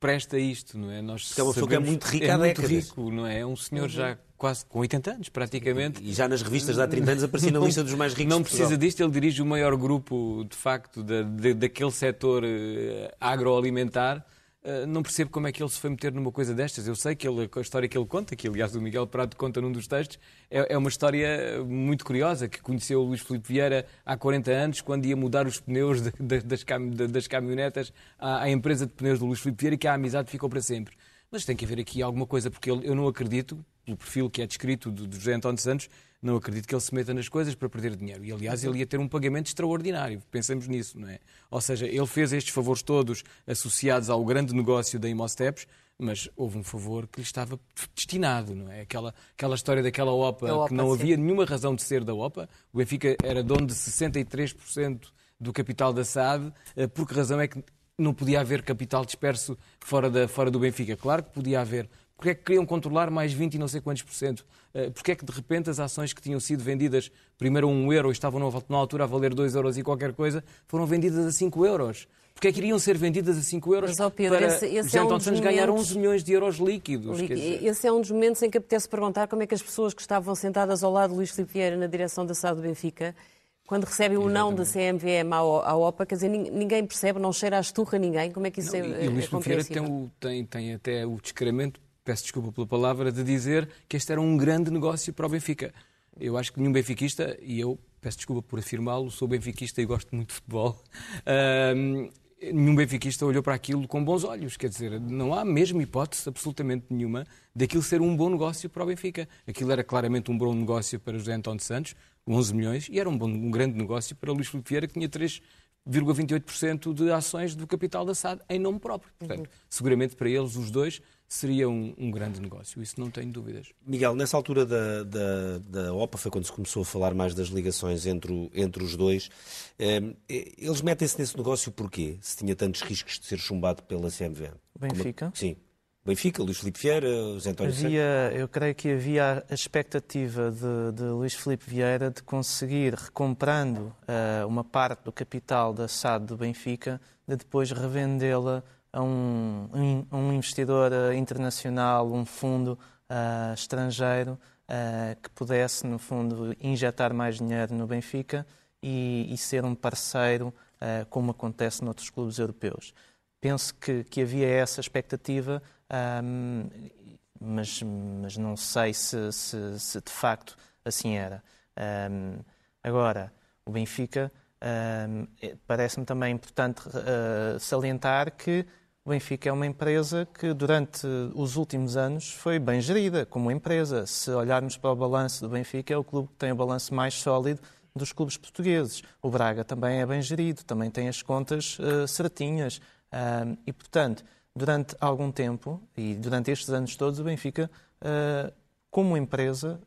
Speaker 6: presta isto, não é?
Speaker 1: Nós é uma pessoa que é muito rica é
Speaker 6: muito rico, não é? É um senhor uhum. já quase com 80 anos, praticamente.
Speaker 1: E já nas revistas de há 30 anos aparecia na lista dos mais ricos
Speaker 6: Não precisa disto, ele dirige o maior grupo, de facto, da, daquele setor uh, agroalimentar não percebo como é que ele se foi meter numa coisa destas. Eu sei que ele, a história que ele conta, que aliás o Miguel Prado conta num dos textos, é, é uma história muito curiosa, que conheceu o Luís Filipe Vieira há 40 anos, quando ia mudar os pneus de, de, das, cam, de, das caminhonetas à, à, empresa de pneus do Luís Filipe Vieira, e que a amizade ficou para sempre. Mas tem que haver aqui alguma coisa, porque eu não acredito, pelo perfil que é descrito do, do José António Santos, não acredito que ele se meta nas coisas para perder dinheiro. E, aliás, ele ia ter um pagamento extraordinário. Pensemos nisso, não é? Ou seja, ele fez estes favores todos associados ao grande negócio da Imosteps, mas houve um favor que lhe estava destinado, não é? Aquela, aquela história daquela OPA, OPA que não sim. havia nenhuma razão de ser da OPA. O Benfica era dono de 63% do capital da SAD. Eh, por que razão é que não podia haver capital disperso fora, da, fora do Benfica? Claro que podia haver. Porque é que queriam controlar mais 20 e não sei quantos por cento? Eh, porque é que de repente as ações que tinham sido vendidas primeiro a 1 euro e estavam na altura a valer 2 euros e qualquer coisa, foram vendidas a 5 euros? Porque é que iriam ser vendidas a 5 euros Mas, Pedro, para esse, esse é um momentos... ganhar 11 milhões de euros líquidos?
Speaker 2: Esse é um dos momentos em que apetece perguntar como é que as pessoas que estavam sentadas ao lado de Luís Filipe Vieira na direção da SAD do Benfica quando recebem o não da CMVM à OPA, quer dizer, ninguém percebe, não cheira a esturra ninguém. Como é que isso não, é, e,
Speaker 6: e o Luís Filipe Vieira tem, tem, tem até o descaramento peço desculpa pela palavra, de dizer que este era um grande negócio para o Benfica. Eu acho que nenhum benfiquista, e eu peço desculpa por afirmá-lo, sou benfiquista e gosto muito de futebol, nenhum benfiquista olhou para aquilo com bons olhos. Quer dizer, não há mesmo hipótese absolutamente nenhuma daquilo ser um bom negócio para o Benfica. Aquilo era claramente um bom negócio para José António Santos, 11 milhões, e era um, bom, um grande negócio para Luís Filipe Vieira, que tinha 3,28% de ações do capital da SAD em nome próprio. Portanto, uhum. seguramente para eles, os dois, seria um, um, grande negócio, isso não tenho dúvidas.
Speaker 1: Miguel, nessa altura da, da, da, OPA foi quando se começou a falar mais das ligações entre, o, entre os dois. Um, eh, eles metem-se nesse negócio porquê? Se tinha tantos riscos de ser chumbado pela CMVM?
Speaker 4: Benfica?
Speaker 1: Como... Sim. Benfica, Luís Filipe Vieira, José António
Speaker 4: havia, Eu creio que havia a expectativa de, de Luís Filipe Vieira de conseguir, recomprando uh, uma parte do capital da SAD do Benfica, de depois revendê-la a um, um investidor eh, internacional, um fundo uh, estrangeiro, uh, que pudesse, no fundo, injetar mais dinheiro no Benfica e, e ser um parceiro, como acontece noutros clubes europeus. Penso que, que havia essa expectativa, um, mas, mas não sei se, se, se, de facto assim era. Um, agora, o Benfica, um, parece-me também importante uh, salientar que o Benfica é uma empresa que durante os últimos anos foi bem gerida como empresa. Se olharmos para o balanço do Benfica, é o clube que tem o balanço mais sólido dos clubes portugueses. O Braga também é bem gerido, também tem as contas uh, certinhas. Uh, e, portanto, durante algum tempo, e durante estes anos todos, o Benfica, uh, como empresa,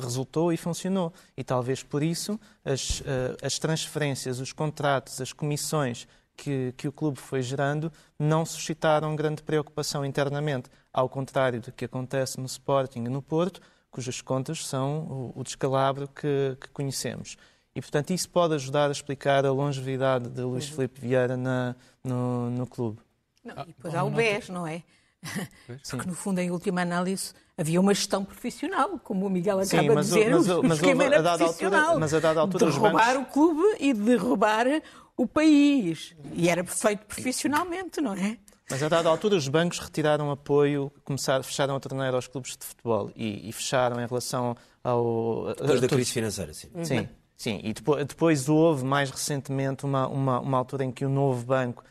Speaker 4: resultou e funcionou. E talvez por isso as, as transferências, os contratos, as comissões que, que, o clube foi gerando não suscitaram grande preocupação internamente, ao contrário do que acontece no Sporting e no Porto, cujas contas são o, o descalabro que, que, conhecemos. E, portanto, isso pode ajudar a explicar a longevidade de Luís uhum. Filipe Vieira na, no, no clube.
Speaker 5: Não, e depois ah, há o BES, não é? Porque, no fundo, em última análise, havia uma gestão profissional, como o Miguel acaba Sim, mas, de dizer, mas, mas, o esquema era profissional. Altura, mas a dada altura, de roubar bancos... o clube e de roubar o país. E era feito profissionalmente, não é?
Speaker 4: Mas a dada altura os bancos retiraram apoio, começaram, fecharam a torneira aos clubes de futebol e, e fecharam em relação ao...
Speaker 1: Depois da crise financeira, sim.
Speaker 4: Sim, sim. E depois, depois houve mais recentemente uma, uma, uma altura em que o novo banco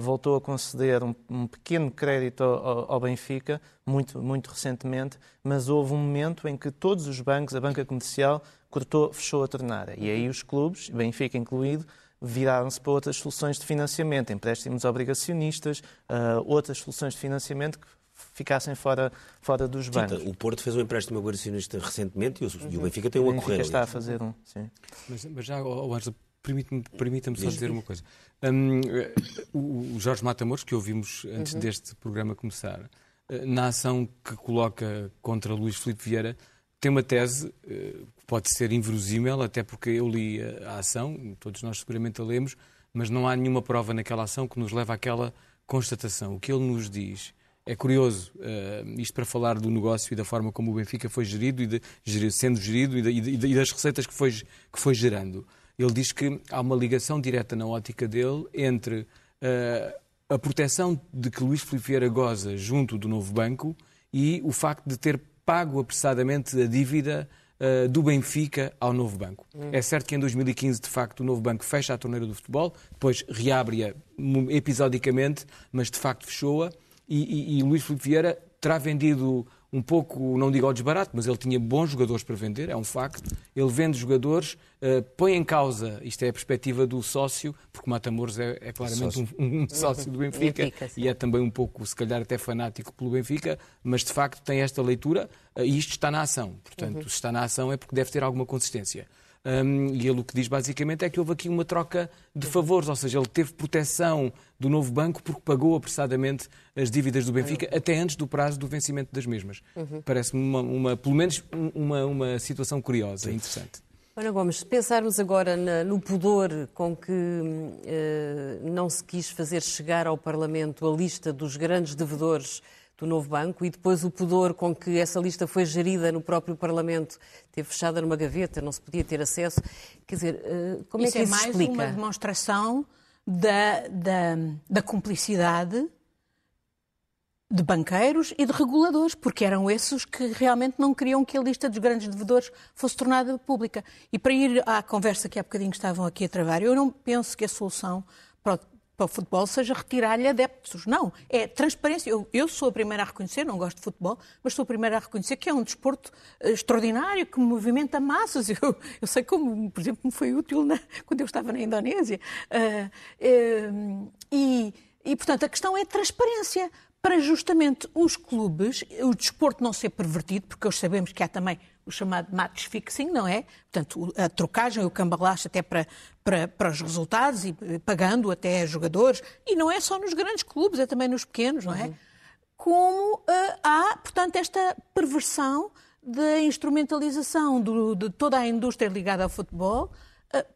Speaker 4: voltou a conceder um, um pequeno crédito ao, ao, Benfica, muito, muito recentemente, mas houve um momento em que todos os bancos, a banca comercial, cortou, fechou a torneira. E aí os clubes, Benfica incluído, viraram-se para outras soluções de financiamento, empréstimos obrigacionistas, uh, outras soluções de financiamento que ficassem fora, fora dos bancos.
Speaker 1: Sim, o Porto fez um empréstimo obrigacionista recentemente e o, uhum. e o Benfica tem um a correr.
Speaker 4: está a fazer um, sim.
Speaker 6: Mas, mas já, oh, Ângelo, permita-me permita só dizer uma coisa. Um, o, Jorge Matamoros, que ouvimos antes uhum. deste programa começar, eh, na ação que coloca contra Luís Filipe Vieira, tem uma tese eh, que pode ser inverosímil, até porque eu li a ação, todos nós seguramente a lemos, mas não há nenhuma prova naquela ação que nos leve àquela constatação. O que ele nos diz é curioso, isto para falar do negócio e da forma como o Benfica foi gerido, e de, sendo gerido e, de, e, das receitas que foi, que foi gerando. Ele diz que há uma ligação direta na ótica dele entre uh, a proteção de que Luís Filipe Vieira goza junto do novo banco e o facto de ter pago apressadamente a dívida uh, do Benfica ao novo banco. Hum. É certo que em 2015, de facto, o novo banco fecha a torneira do futebol, depois reabre-a episodicamente, mas de facto fechou-a, e, e, e Luís Filipe Vieira terá vendido um pouco, não digo ao desbarato, mas ele tinha bons jogadores para vender, é um facto. Ele vende jogadores, uh, põe em causa, isto é a perspectiva do sócio, porque o Matamoros é, é claramente sócio. Um, um, sócio do Benfica, Benfica e é também um pouco, se calhar, até fanático pelo Benfica, mas de facto tem esta leitura uh, e isto está na ação. Portanto, uhum. se está na ação é porque deve ter alguma consistência. Um, e ele o que diz basicamente é que houve aqui uma troca de favores, ou seja, ele teve proteção do novo banco porque pagou apressadamente as dívidas do Benfica uhum. até antes do prazo do vencimento das mesmas. Uhum. Parece-me, uma, uma, pelo menos, uma, uma situação curiosa e interessante.
Speaker 2: Ana Gomes, se pensarmos agora na, no pudor com que uh, não se quis fazer chegar ao Parlamento a lista dos grandes devedores do novo banco e depois o pudor com que essa lista foi gerida no próprio Parlamento, teve fechada numa gaveta, não se podia ter acesso. Quer dizer, eh, como
Speaker 5: isso
Speaker 2: é que
Speaker 5: isso
Speaker 2: é mais explica?
Speaker 5: uma demonstração da, da, da cumplicidade de banqueiros e de reguladores, porque eram esses que realmente não queriam que a lista dos grandes devedores fosse tornada pública. E para ir à conversa que há bocadinho estavam aqui a travar, eu não penso que a solução para o para o futebol seja retirar-lhe adeptos. Não, é transparência. Eu, eu, sou a primeira a reconhecer, não gosto de futebol, mas sou a primeira a reconhecer que é um desporto uh, extraordinário, que movimenta massas. Eu, eu sei como, por exemplo, me foi útil na, quando eu estava na Indonésia. Uh, uh, e, e, portanto, a questão é transparência para justamente os clubes, o desporto não ser pervertido, porque hoje sabemos que há também o chamado match fixing, não é? Portanto, a trocagem, o cambalacho até para, para, para os resultados e pagando até jogadores. E não é só nos grandes clubes, é também nos pequenos, não é? Uhum. Como uh, há, portanto, esta perversão da instrumentalização do, de toda a indústria ligada ao futebol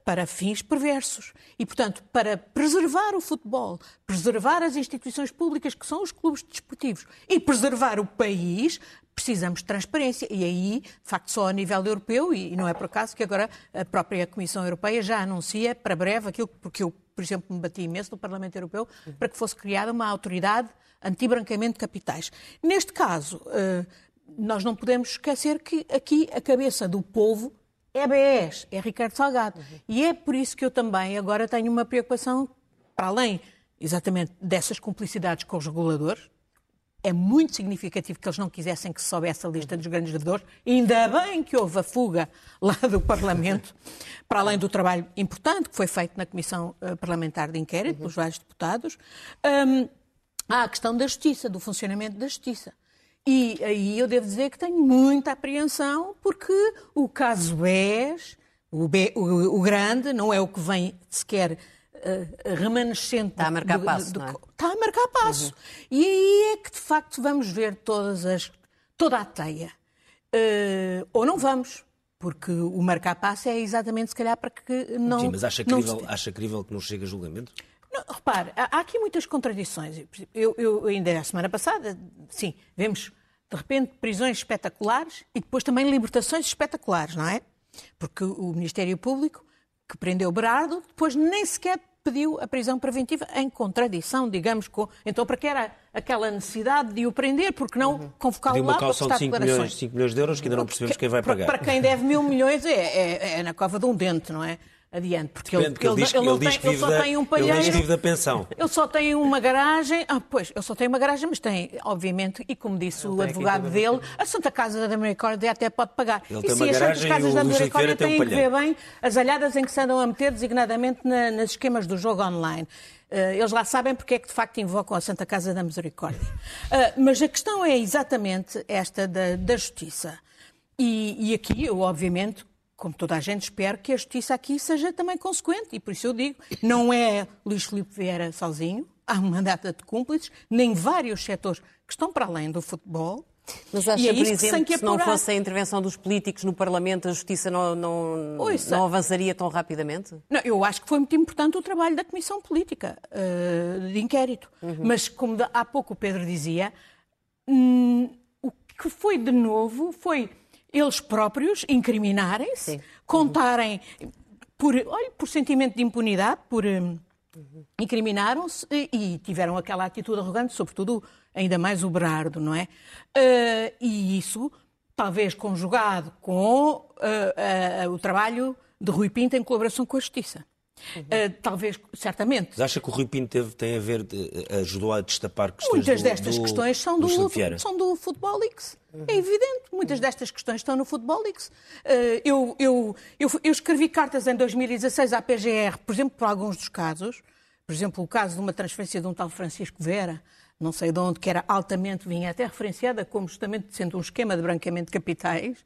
Speaker 5: para fins perversos. E, portanto, para preservar o futebol, preservar as instituições públicas que são os clubes desportivos e preservar o país, precisamos de transparência. E aí, de facto, só a nível europeu, e não é por acaso que agora a própria Comissão Europeia já anuncia para breve aquilo porque eu, por exemplo, me bati imenso no Parlamento Europeu para que fosse criada uma autoridade anti-branqueamento de capitais. Neste caso, eh, nós não podemos esquecer que aqui a cabeça do povo é BES, é Ricardo Salgado. Uhum. E é por isso que eu também agora tenho uma preocupação, para além exatamente dessas cumplicidades com os reguladores, é muito significativo que eles não quisessem que se soubesse a lista dos grandes devedores. Ainda bem que houve a fuga lá do Parlamento, para além do trabalho importante que foi feito na Comissão eh, Parlamentar de Inquérito, pelos vários deputados. Um, há a questão da justiça, do funcionamento da justiça. E aí eu devo dizer que tenho muita apreensão, porque o caso BES, o, B, o, o grande, não é o que vem sequer uh, remanescente.
Speaker 2: Está a marcar do, passo. Do, do, é?
Speaker 5: Está a marcar passo. Uhum. E aí é que, de facto, vamos ver todas as, toda a teia. Uh, ou não vamos. Porque o marcar passo é exatamente, se calhar, para que não.
Speaker 1: Sim, mas acha crível, não... acha crível que não chegue a julgamento?
Speaker 5: Não, repare, há aqui muitas contradições. Eu, eu ainda a semana passada, sim, vemos de repente prisões espetaculares e depois também libertações espetaculares, não é? Porque o Ministério Público, que prendeu Berardo, depois nem sequer pediu a prisão preventiva em contradição, digamos, com... Então, para que era aquela necessidade de o prender? Porque não uhum. convocá-lo lá
Speaker 1: para prestar de 5 milhões, 5 milhões de euros que ainda não percebemos quem vai pagar.
Speaker 5: Para quem deve mil milhões é, é, é na cova de um dente, não é? Adiante. Porque
Speaker 1: Depende, ele, ele, diz, ele, ele, tem, ele só da, tem um palheiro. Ele vive da pensão.
Speaker 5: Ele só tem uma garagem. Ah, pois, ele só tem uma garagem, mas tem, obviamente, e como disse o advogado dele, a Santa Casa da Misericórdia até pode pagar.
Speaker 1: Ele e tem sim, as Santas Casas da Misericórdia têm
Speaker 5: um que ver bem as alhadas em que se andam a meter, designadamente na, nos esquemas do jogo online. Uh, eles lá sabem porque é que de facto invocam a Santa Casa da Misericórdia. Uh, mas a questão é exatamente esta da, da justiça. E, e aqui eu, obviamente, como toda a gente, espero que a justiça aqui seja também consequente. E por isso eu digo, não é Luís Filipe Vieira sozinho, há uma data de cúmplices, nem vários setores que estão para além do futebol.
Speaker 2: Mas acha, é por exemplo, que, se não fosse a intervenção dos políticos no Parlamento, a justiça não, não, não avançaria tão rapidamente?
Speaker 5: Não, eu acho que foi muito importante o trabalho da Comissão Política uh, de Inquérito. Uhum. Mas, como há pouco o Pedro dizia, hum, o que foi de novo foi eles próprios incriminarem-se, contarem por, olha, por sentimento de impunidade, por um, incriminaram-se e, e, tiveram aquela atitude arrogante, sobretudo ainda mais o Berardo, não é? Uh, e isso, talvez conjugado com uh, uh, o trabalho de Rui Pinto em colaboração com a Justiça. Uhum. Uh, talvez, certamente.
Speaker 1: Mas acha que o Rui Pinto teve, tem a ver, ajudou a destapar questões
Speaker 5: Muitas
Speaker 1: do,
Speaker 5: destas
Speaker 1: do,
Speaker 5: questões são do, do são do Futebol Leaks. Uhum. É evidente, muitas destas questões estão no Futebol Leaks. Uh, eu, eu, eu, eu, escrevi cartas em 2016 à PGR, por exemplo, por alguns dos casos. Por exemplo, o caso de uma transferência de um tal Francisco Vera, não sei de onde, que era altamente, vinha até referenciada como justamente sendo um esquema de branqueamento de capitais.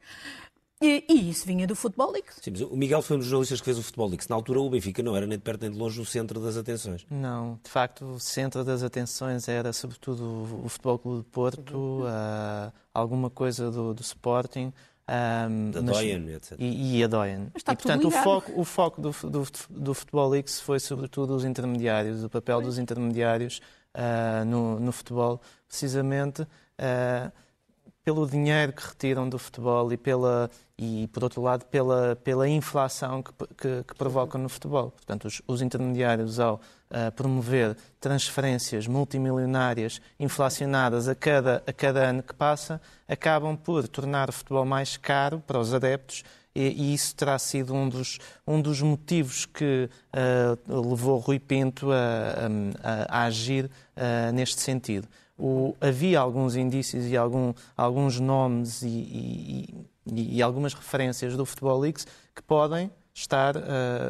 Speaker 5: E, e, isso vinha do Futebol Leaks.
Speaker 1: Sim, mas o Miguel foi um dos jornalistas que fez o Futebol Leaks. Na altura, o Benfica não era nem de perto nem de longe o centro das atenções.
Speaker 4: Não, de facto, o centro das atenções era sobretudo o Futebol Clube de Porto, uh, alguma coisa do, do Sporting.
Speaker 1: Um, da Doyen, etc.
Speaker 4: E, e a Doyen.
Speaker 5: e,
Speaker 4: portanto, o foco, o foco do, do, do Futebol Leaks foi sobretudo os intermediários, o papel dos intermediários uh, no, no futebol, precisamente. Uh, pelo dinheiro que retiram do futebol e, pela, e por outro lado, pela, pela inflação que, que, que provocam no futebol. Portanto, os, os intermediários, ao uh, promover transferências multimilionárias inflacionadas a cada, a cada ano que passa, acabam por tornar o futebol mais caro para os adeptos e, isso terá sido um dos, um dos motivos que uh, levou Rui Pinto a, a, a agir uh, neste sentido o, havia alguns indícios e algum, alguns nomes e, e, e, e, algumas referências do Futebol Leaks que podem estar uh,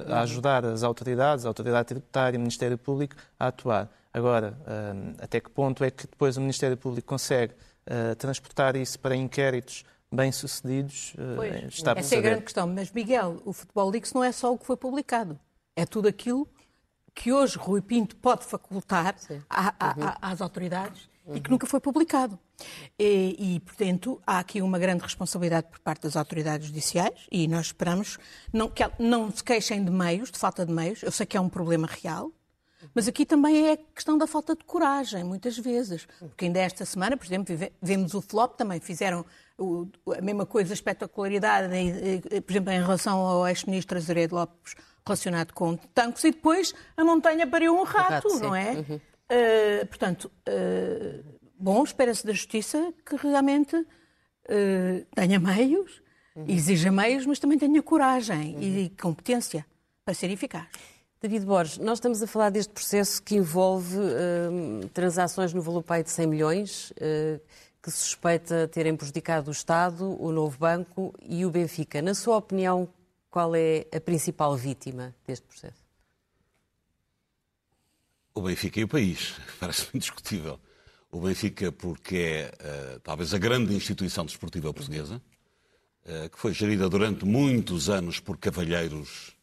Speaker 4: a ajudar as autoridades, a autoridade tributária e o Ministério Público a atuar. Agora, uh, até que ponto é que depois o Ministério Público consegue uh, transportar isso para inquéritos bem-sucedidos?
Speaker 5: está essa é a grande questão. Mas, Miguel, o Futebol Leaks não é só o que foi publicado. É tudo aquilo que hoje Rui Pinto pode facultar a, a, uhum. às autoridades uhum. e que nunca foi publicado. E, e, portanto, há aqui uma grande responsabilidade por parte das autoridades judiciais e nós esperamos não, que não se queixem de meios, de falta de meios. Eu sei que é um problema real, Mas aqui também é a questão da falta de coragem, muitas vezes. Porque ainda esta semana, por exemplo, vemos o flop, também fizeram a mesma coisa, a espetacularidade, por exemplo, em relação ao ex-ministro Azeredo Lopes, relacionado com tanques, e depois a montanha pariu um rato, não é? Uhum. Uh, portanto, uh, bom, espera-se da justiça que realmente uh, tenha meios, uhum. exija meios, mas também tenha coragem uhum. e competência para ser eficaz.
Speaker 2: David Borges, nós estamos a falar deste processo que envolve uh, transações no valor pai de 100 milhões, uh, que se suspeita terem prejudicado o Estado, o Novo Banco e o Benfica. Na sua opinião, qual é a principal vítima deste processo?
Speaker 3: O Benfica e o país, parece indiscutível. O Benfica porque é uh, talvez a grande instituição desportiva portuguesa, que foi gerida durante muitos anos por cavalheiros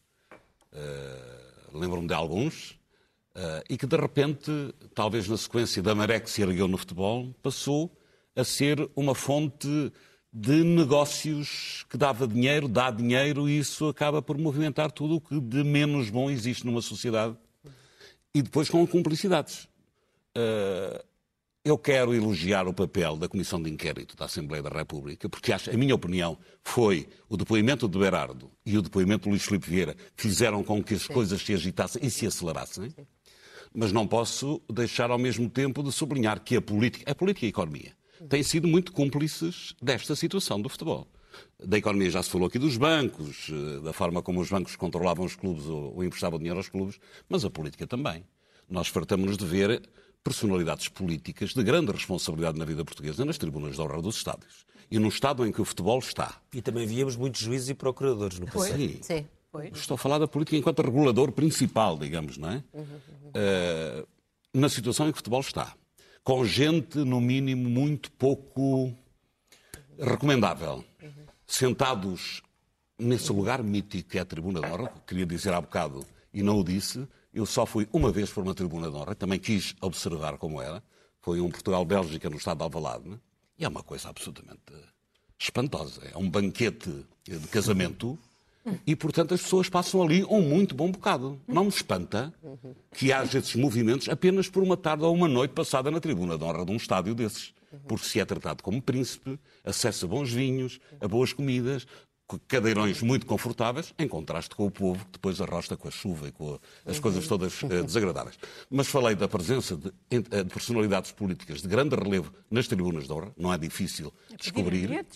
Speaker 3: lembro-me de alguns, uh, e que de repente, talvez na sequência da maré que se ergueu no futebol, passou a ser uma fonte de negócios que dava dinheiro, dá dinheiro, e isso acaba por movimentar tudo o que de menos bom existe numa sociedade. E depois com cumplicidades. Uh, eu quero elogiar o papel da Comissão de Inquérito da Assembleia da República, porque acho, a minha opinião foi o depoimento de Berardo e o depoimento de Luís Filipe Vieira fizeram com que as Sim. coisas se agitassem e se acelerassem. Sim. Mas não posso deixar ao mesmo tempo de sublinhar que a política, a política e a economia têm sido muito cúmplices desta situação do futebol. Da economia já se falou aqui dos bancos, eh, da forma como os bancos controlavam os clubes ou emprestavam dinheiro aos clubes, mas a política também. Nós fartamos-nos de ver personalidades políticas de grande responsabilidade na vida portuguesa nas tribunas de honra dos estádios. E no estado em que o futebol está.
Speaker 1: E também víamos muitos juízes e procuradores no passado.
Speaker 3: Sim. Sim. Estou a falar da política enquanto regulador principal, digamos, não é? Uhum, uhum. Uh, na situação em que o futebol está. Com gente, no mínimo, muito pouco recomendável. Sentados nesse lugar mítico que é a tribuna de honra, queria dizer há bocado e não o disse, eu só fui uma vez por uma tribuna de honra, também quis observar como era. Foi um Portugal-Bélgica no estado de Alvalade, né? e é uma coisa absolutamente espantosa. É um banquete de casamento e, portanto, as pessoas passam ali um muito bom bocado. Não me espanta que haja esses movimentos apenas por uma tarde ou uma noite passada na tribuna de honra de um estádio desses. Porque se é tratado como príncipe, acesso a bons vinhos, a boas comidas, cadeirões muito confortáveis, em contraste com o povo que depois arrosta com a chuva e com as coisas todas uh, desagradáveis. Mas falei da presença de, eh, de, personalidades políticas de grande relevo nas tribunas de honra, não é difícil é descobrir,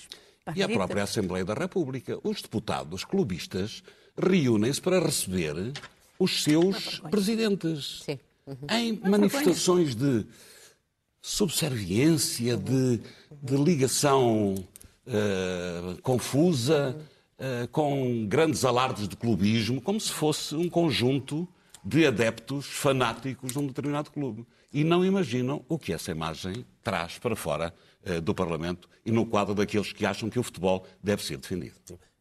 Speaker 3: e a própria Assembleia da República. Os deputados clubistas reúnem-se para receber os seus presidentes Sim. Uhum. em manifestações de subserviência, de, de ligação uh, confusa, uh, com grandes alardes de clubismo, como se fosse um conjunto de adeptos fanáticos de um determinado clube. E não imaginam o que essa imagem traz para fora uh, do Parlamento e no quadro daqueles que acham que o futebol deve ser defendido.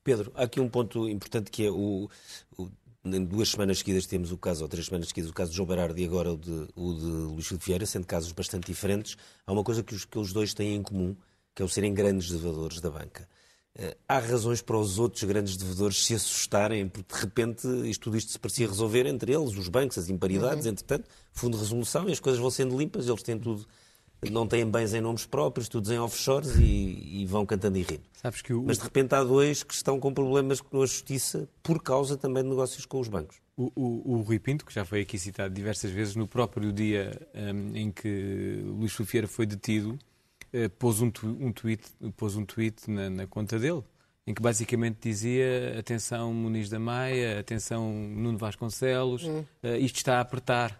Speaker 1: Pedro, há aqui um ponto importante que é o, o em duas semanas seguidas temos o caso, ou três semanas seguidas, o caso de João Berardi e agora o de, o de Luís Filipe Vieira, sendo casos bastante diferentes. Há uma coisa que os, que os dois têm em comum, que é o serem grandes devedores da banca. Eh, há razões para os outros grandes devedores se assustarem, porque de repente isto, tudo isto se parecia resolver entre eles, os bancos, as imparidades, uhum. entretanto, fundo de resolução e as coisas vão sendo limpas, eles têm tudo, não têm bens em nomes próprios, tudo em offshores e, e vão cantando e rindo.
Speaker 6: O...
Speaker 1: Mas de repente há dois que estão com problemas com a justiça por causa também de negócios com os bancos.
Speaker 6: O, o, o Rui Pinto, que já foi aqui citado diversas vezes, no próprio dia um, em que Luís Filipe foi detido, eh, pôs um, um, tweet, pôs um tweet na, na, conta dele, em que basicamente dizia atenção Muniz da Maia, atenção Nuno Vasconcelos, uh, isto está a apertar.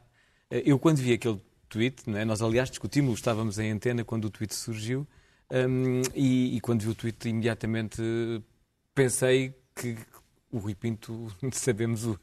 Speaker 6: Uh, eu quando vi aquele tweet, é? nós aliás discutimos, estávamos em antena quando o tweet surgiu, um, e, e, quando vi o tweet imediatamente pensei que o Rui Pinto, sabemos o,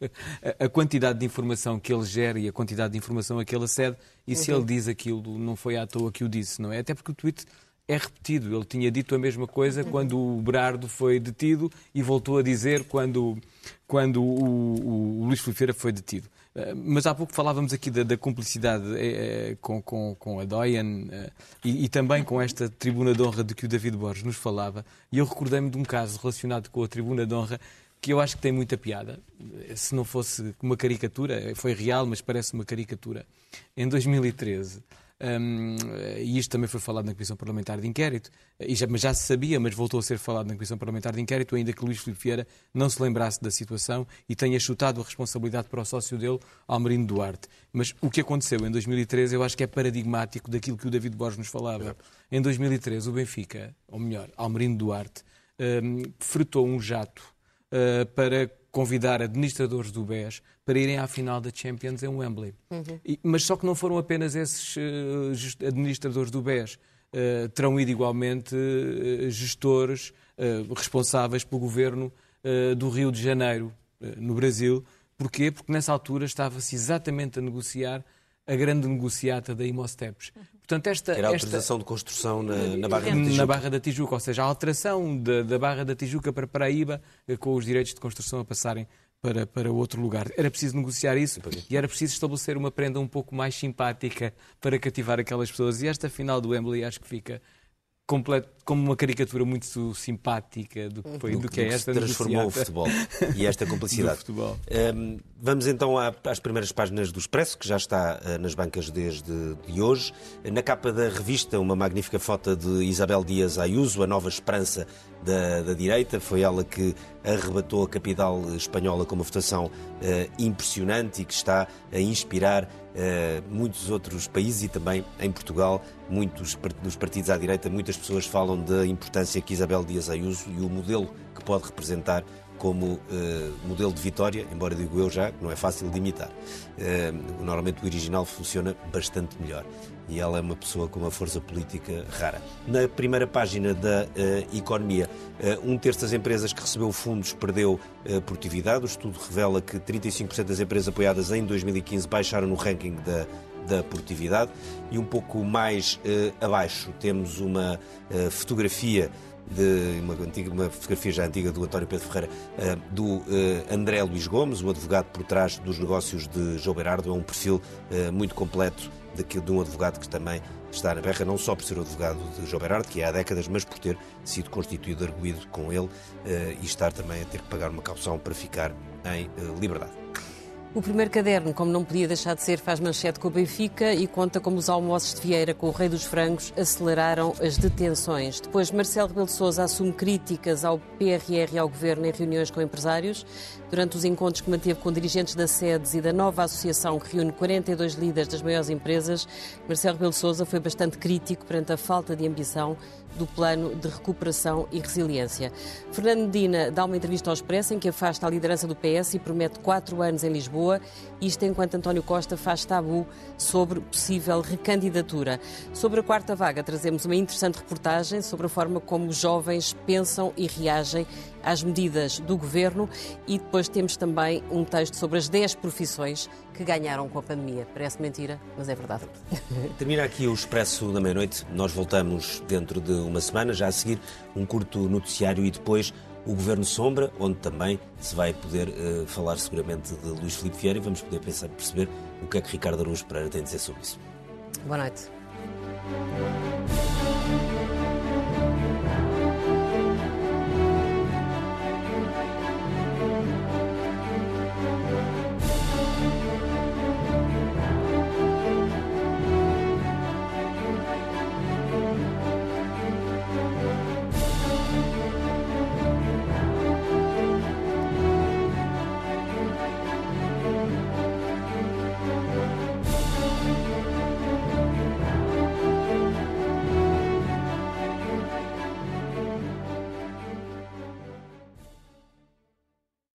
Speaker 6: a, a, quantidade de informação que ele gera e a quantidade de informação a que ele acede, e uhum. se ele diz aquilo, não foi à toa que o disse, não é? Até porque o tweet é repetido. Ele tinha dito a mesma coisa uhum. quando o Berardo foi detido e voltou a dizer quando, quando o, o, o Luís Filipe foi detido. Eh, mas há pouco falávamos aqui da, da cumplicidade é, com, com, com, a Doyen e, e, também com esta tribuna de honra de que o David Borges nos falava. E eu recordei-me de um caso relacionado com a tribuna de honra que eu acho que tem muita piada. Se não fosse uma caricatura, foi real, mas parece uma caricatura. Em 2013, um, e isto também foi falado na Comissão Parlamentar de Inquérito, e já, mas já se sabia, mas voltou a ser falado na Comissão Parlamentar de Inquérito, ainda que Luís Filipe Vieira não se lembrasse da situação e tenha chutado a responsabilidade para o sócio dele, Almerino Duarte. Mas o que aconteceu em 2013 eu acho que é paradigmático daquilo que o David Borges nos falava. Em 2013, o Benfica, ou melhor, Almerino Duarte, um, fretou um jato uh, para convidar administradores do BES para irem à final da Champions em Wembley. Uhum. E, mas só que não foram apenas esses uh, administradores do BES. Uh, terão ido igualmente uh, gestores responsáveis pelo governo do Rio de Janeiro, no Brasil. Porquê? Porque nessa altura estava-se exatamente a negociar a grande negociata da Imosteps.
Speaker 1: Portanto, esta, Era a autorização esta... de construção na, na, Barra da Tijuca.
Speaker 6: Na Barra da Tijuca, ou seja, a alteração da, da Barra da Tijuca para Paraíba, eh, com os direitos de construção a passarem para, para outro lugar. Era preciso negociar isso e era preciso estabelecer uma prenda um pouco mais simpática para cativar aquelas pessoas. E esta final do Wembley acho que fica completo, como uma caricatura muito simpática do que, foi, do, do que é esta
Speaker 1: que transformou o futebol e esta complicidade. Um, vamos então às primeiras páginas do Expresso, que já está uh, nas bancas desde de hoje. Na capa da revista, uma magnífica foto de Isabel Dias Ayuso, a nova esperança da, da direita. Foi ela que arrebatou a capital espanhola com uma votação uh, impressionante e que está a inspirar uh, muitos outros países e também em Portugal, muitos dos partidos à direita, muitas pessoas falam da importância que Isabel Dias Ayuso e o modelo que pode representar como uh, modelo de vitória, embora digo eu já não é fácil de imitar. Uh, normalmente o original funciona bastante melhor e ela é uma pessoa com uma força política rara. Na primeira página da uh, Economia, um terço das empresas que recebeu fundos perdeu produtividade. O estudo revela que 35% das empresas apoiadas em 2015 baixaram no ranking da da produtividade e um pouco mais abaixo temos uma fotografia de uma, antiga, uma fotografia já antiga do António Pedro Ferreira, uh, do uh, André Luís Gomes, o advogado por trás dos negócios de João Berardo. É um perfil uh, muito completo de, de um advogado que também está na berra, não só por ser advogado de João Berardo, que é há décadas, mas por ter sido constituído arguído com ele e estar também a ter que pagar uma caução para ficar em liberdade.
Speaker 2: O primeiro caderno, como não podia deixar de ser, faz manchete com o Benfica e conta como os almoços de Vieira com o Rei dos Frangos aceleraram as detenções. Depois, Marcelo Rebelo de Sousa assume críticas ao PRR e ao Governo em reuniões com empresários. Durante os encontros que manteve com dirigentes da SEDES e da nova associação que reúne 42 líderes das maiores empresas, Marcelo Rebelo Sousa foi bastante crítico perante a falta de ambição do plano de recuperação e resiliência. Fernando Medina dá uma entrevista ao Expresso em que afasta a liderança do PS e promete quatro anos em Lisboa, isto enquanto António Costa faz tabu sobre possível recandidatura. Sobre a quarta vaga, trazemos uma interessante reportagem sobre a forma como os jovens pensam e reagem às medidas do governo e depois temos também um texto sobre as 10 profissões que ganharam com a pandemia. Parece mentira, mas é verdade.
Speaker 1: Termina aqui o Expresso da Meia-Noite. Nós voltamos dentro de uma semana, já a seguir um curto noticiário e depois o Governo Sombra, onde também se vai poder uh, falar seguramente de Luís Filipe Vieira e vamos poder pensar, perceber o que é que Ricardo Araújo Pereira tem a dizer sobre isso.
Speaker 2: Boa noite.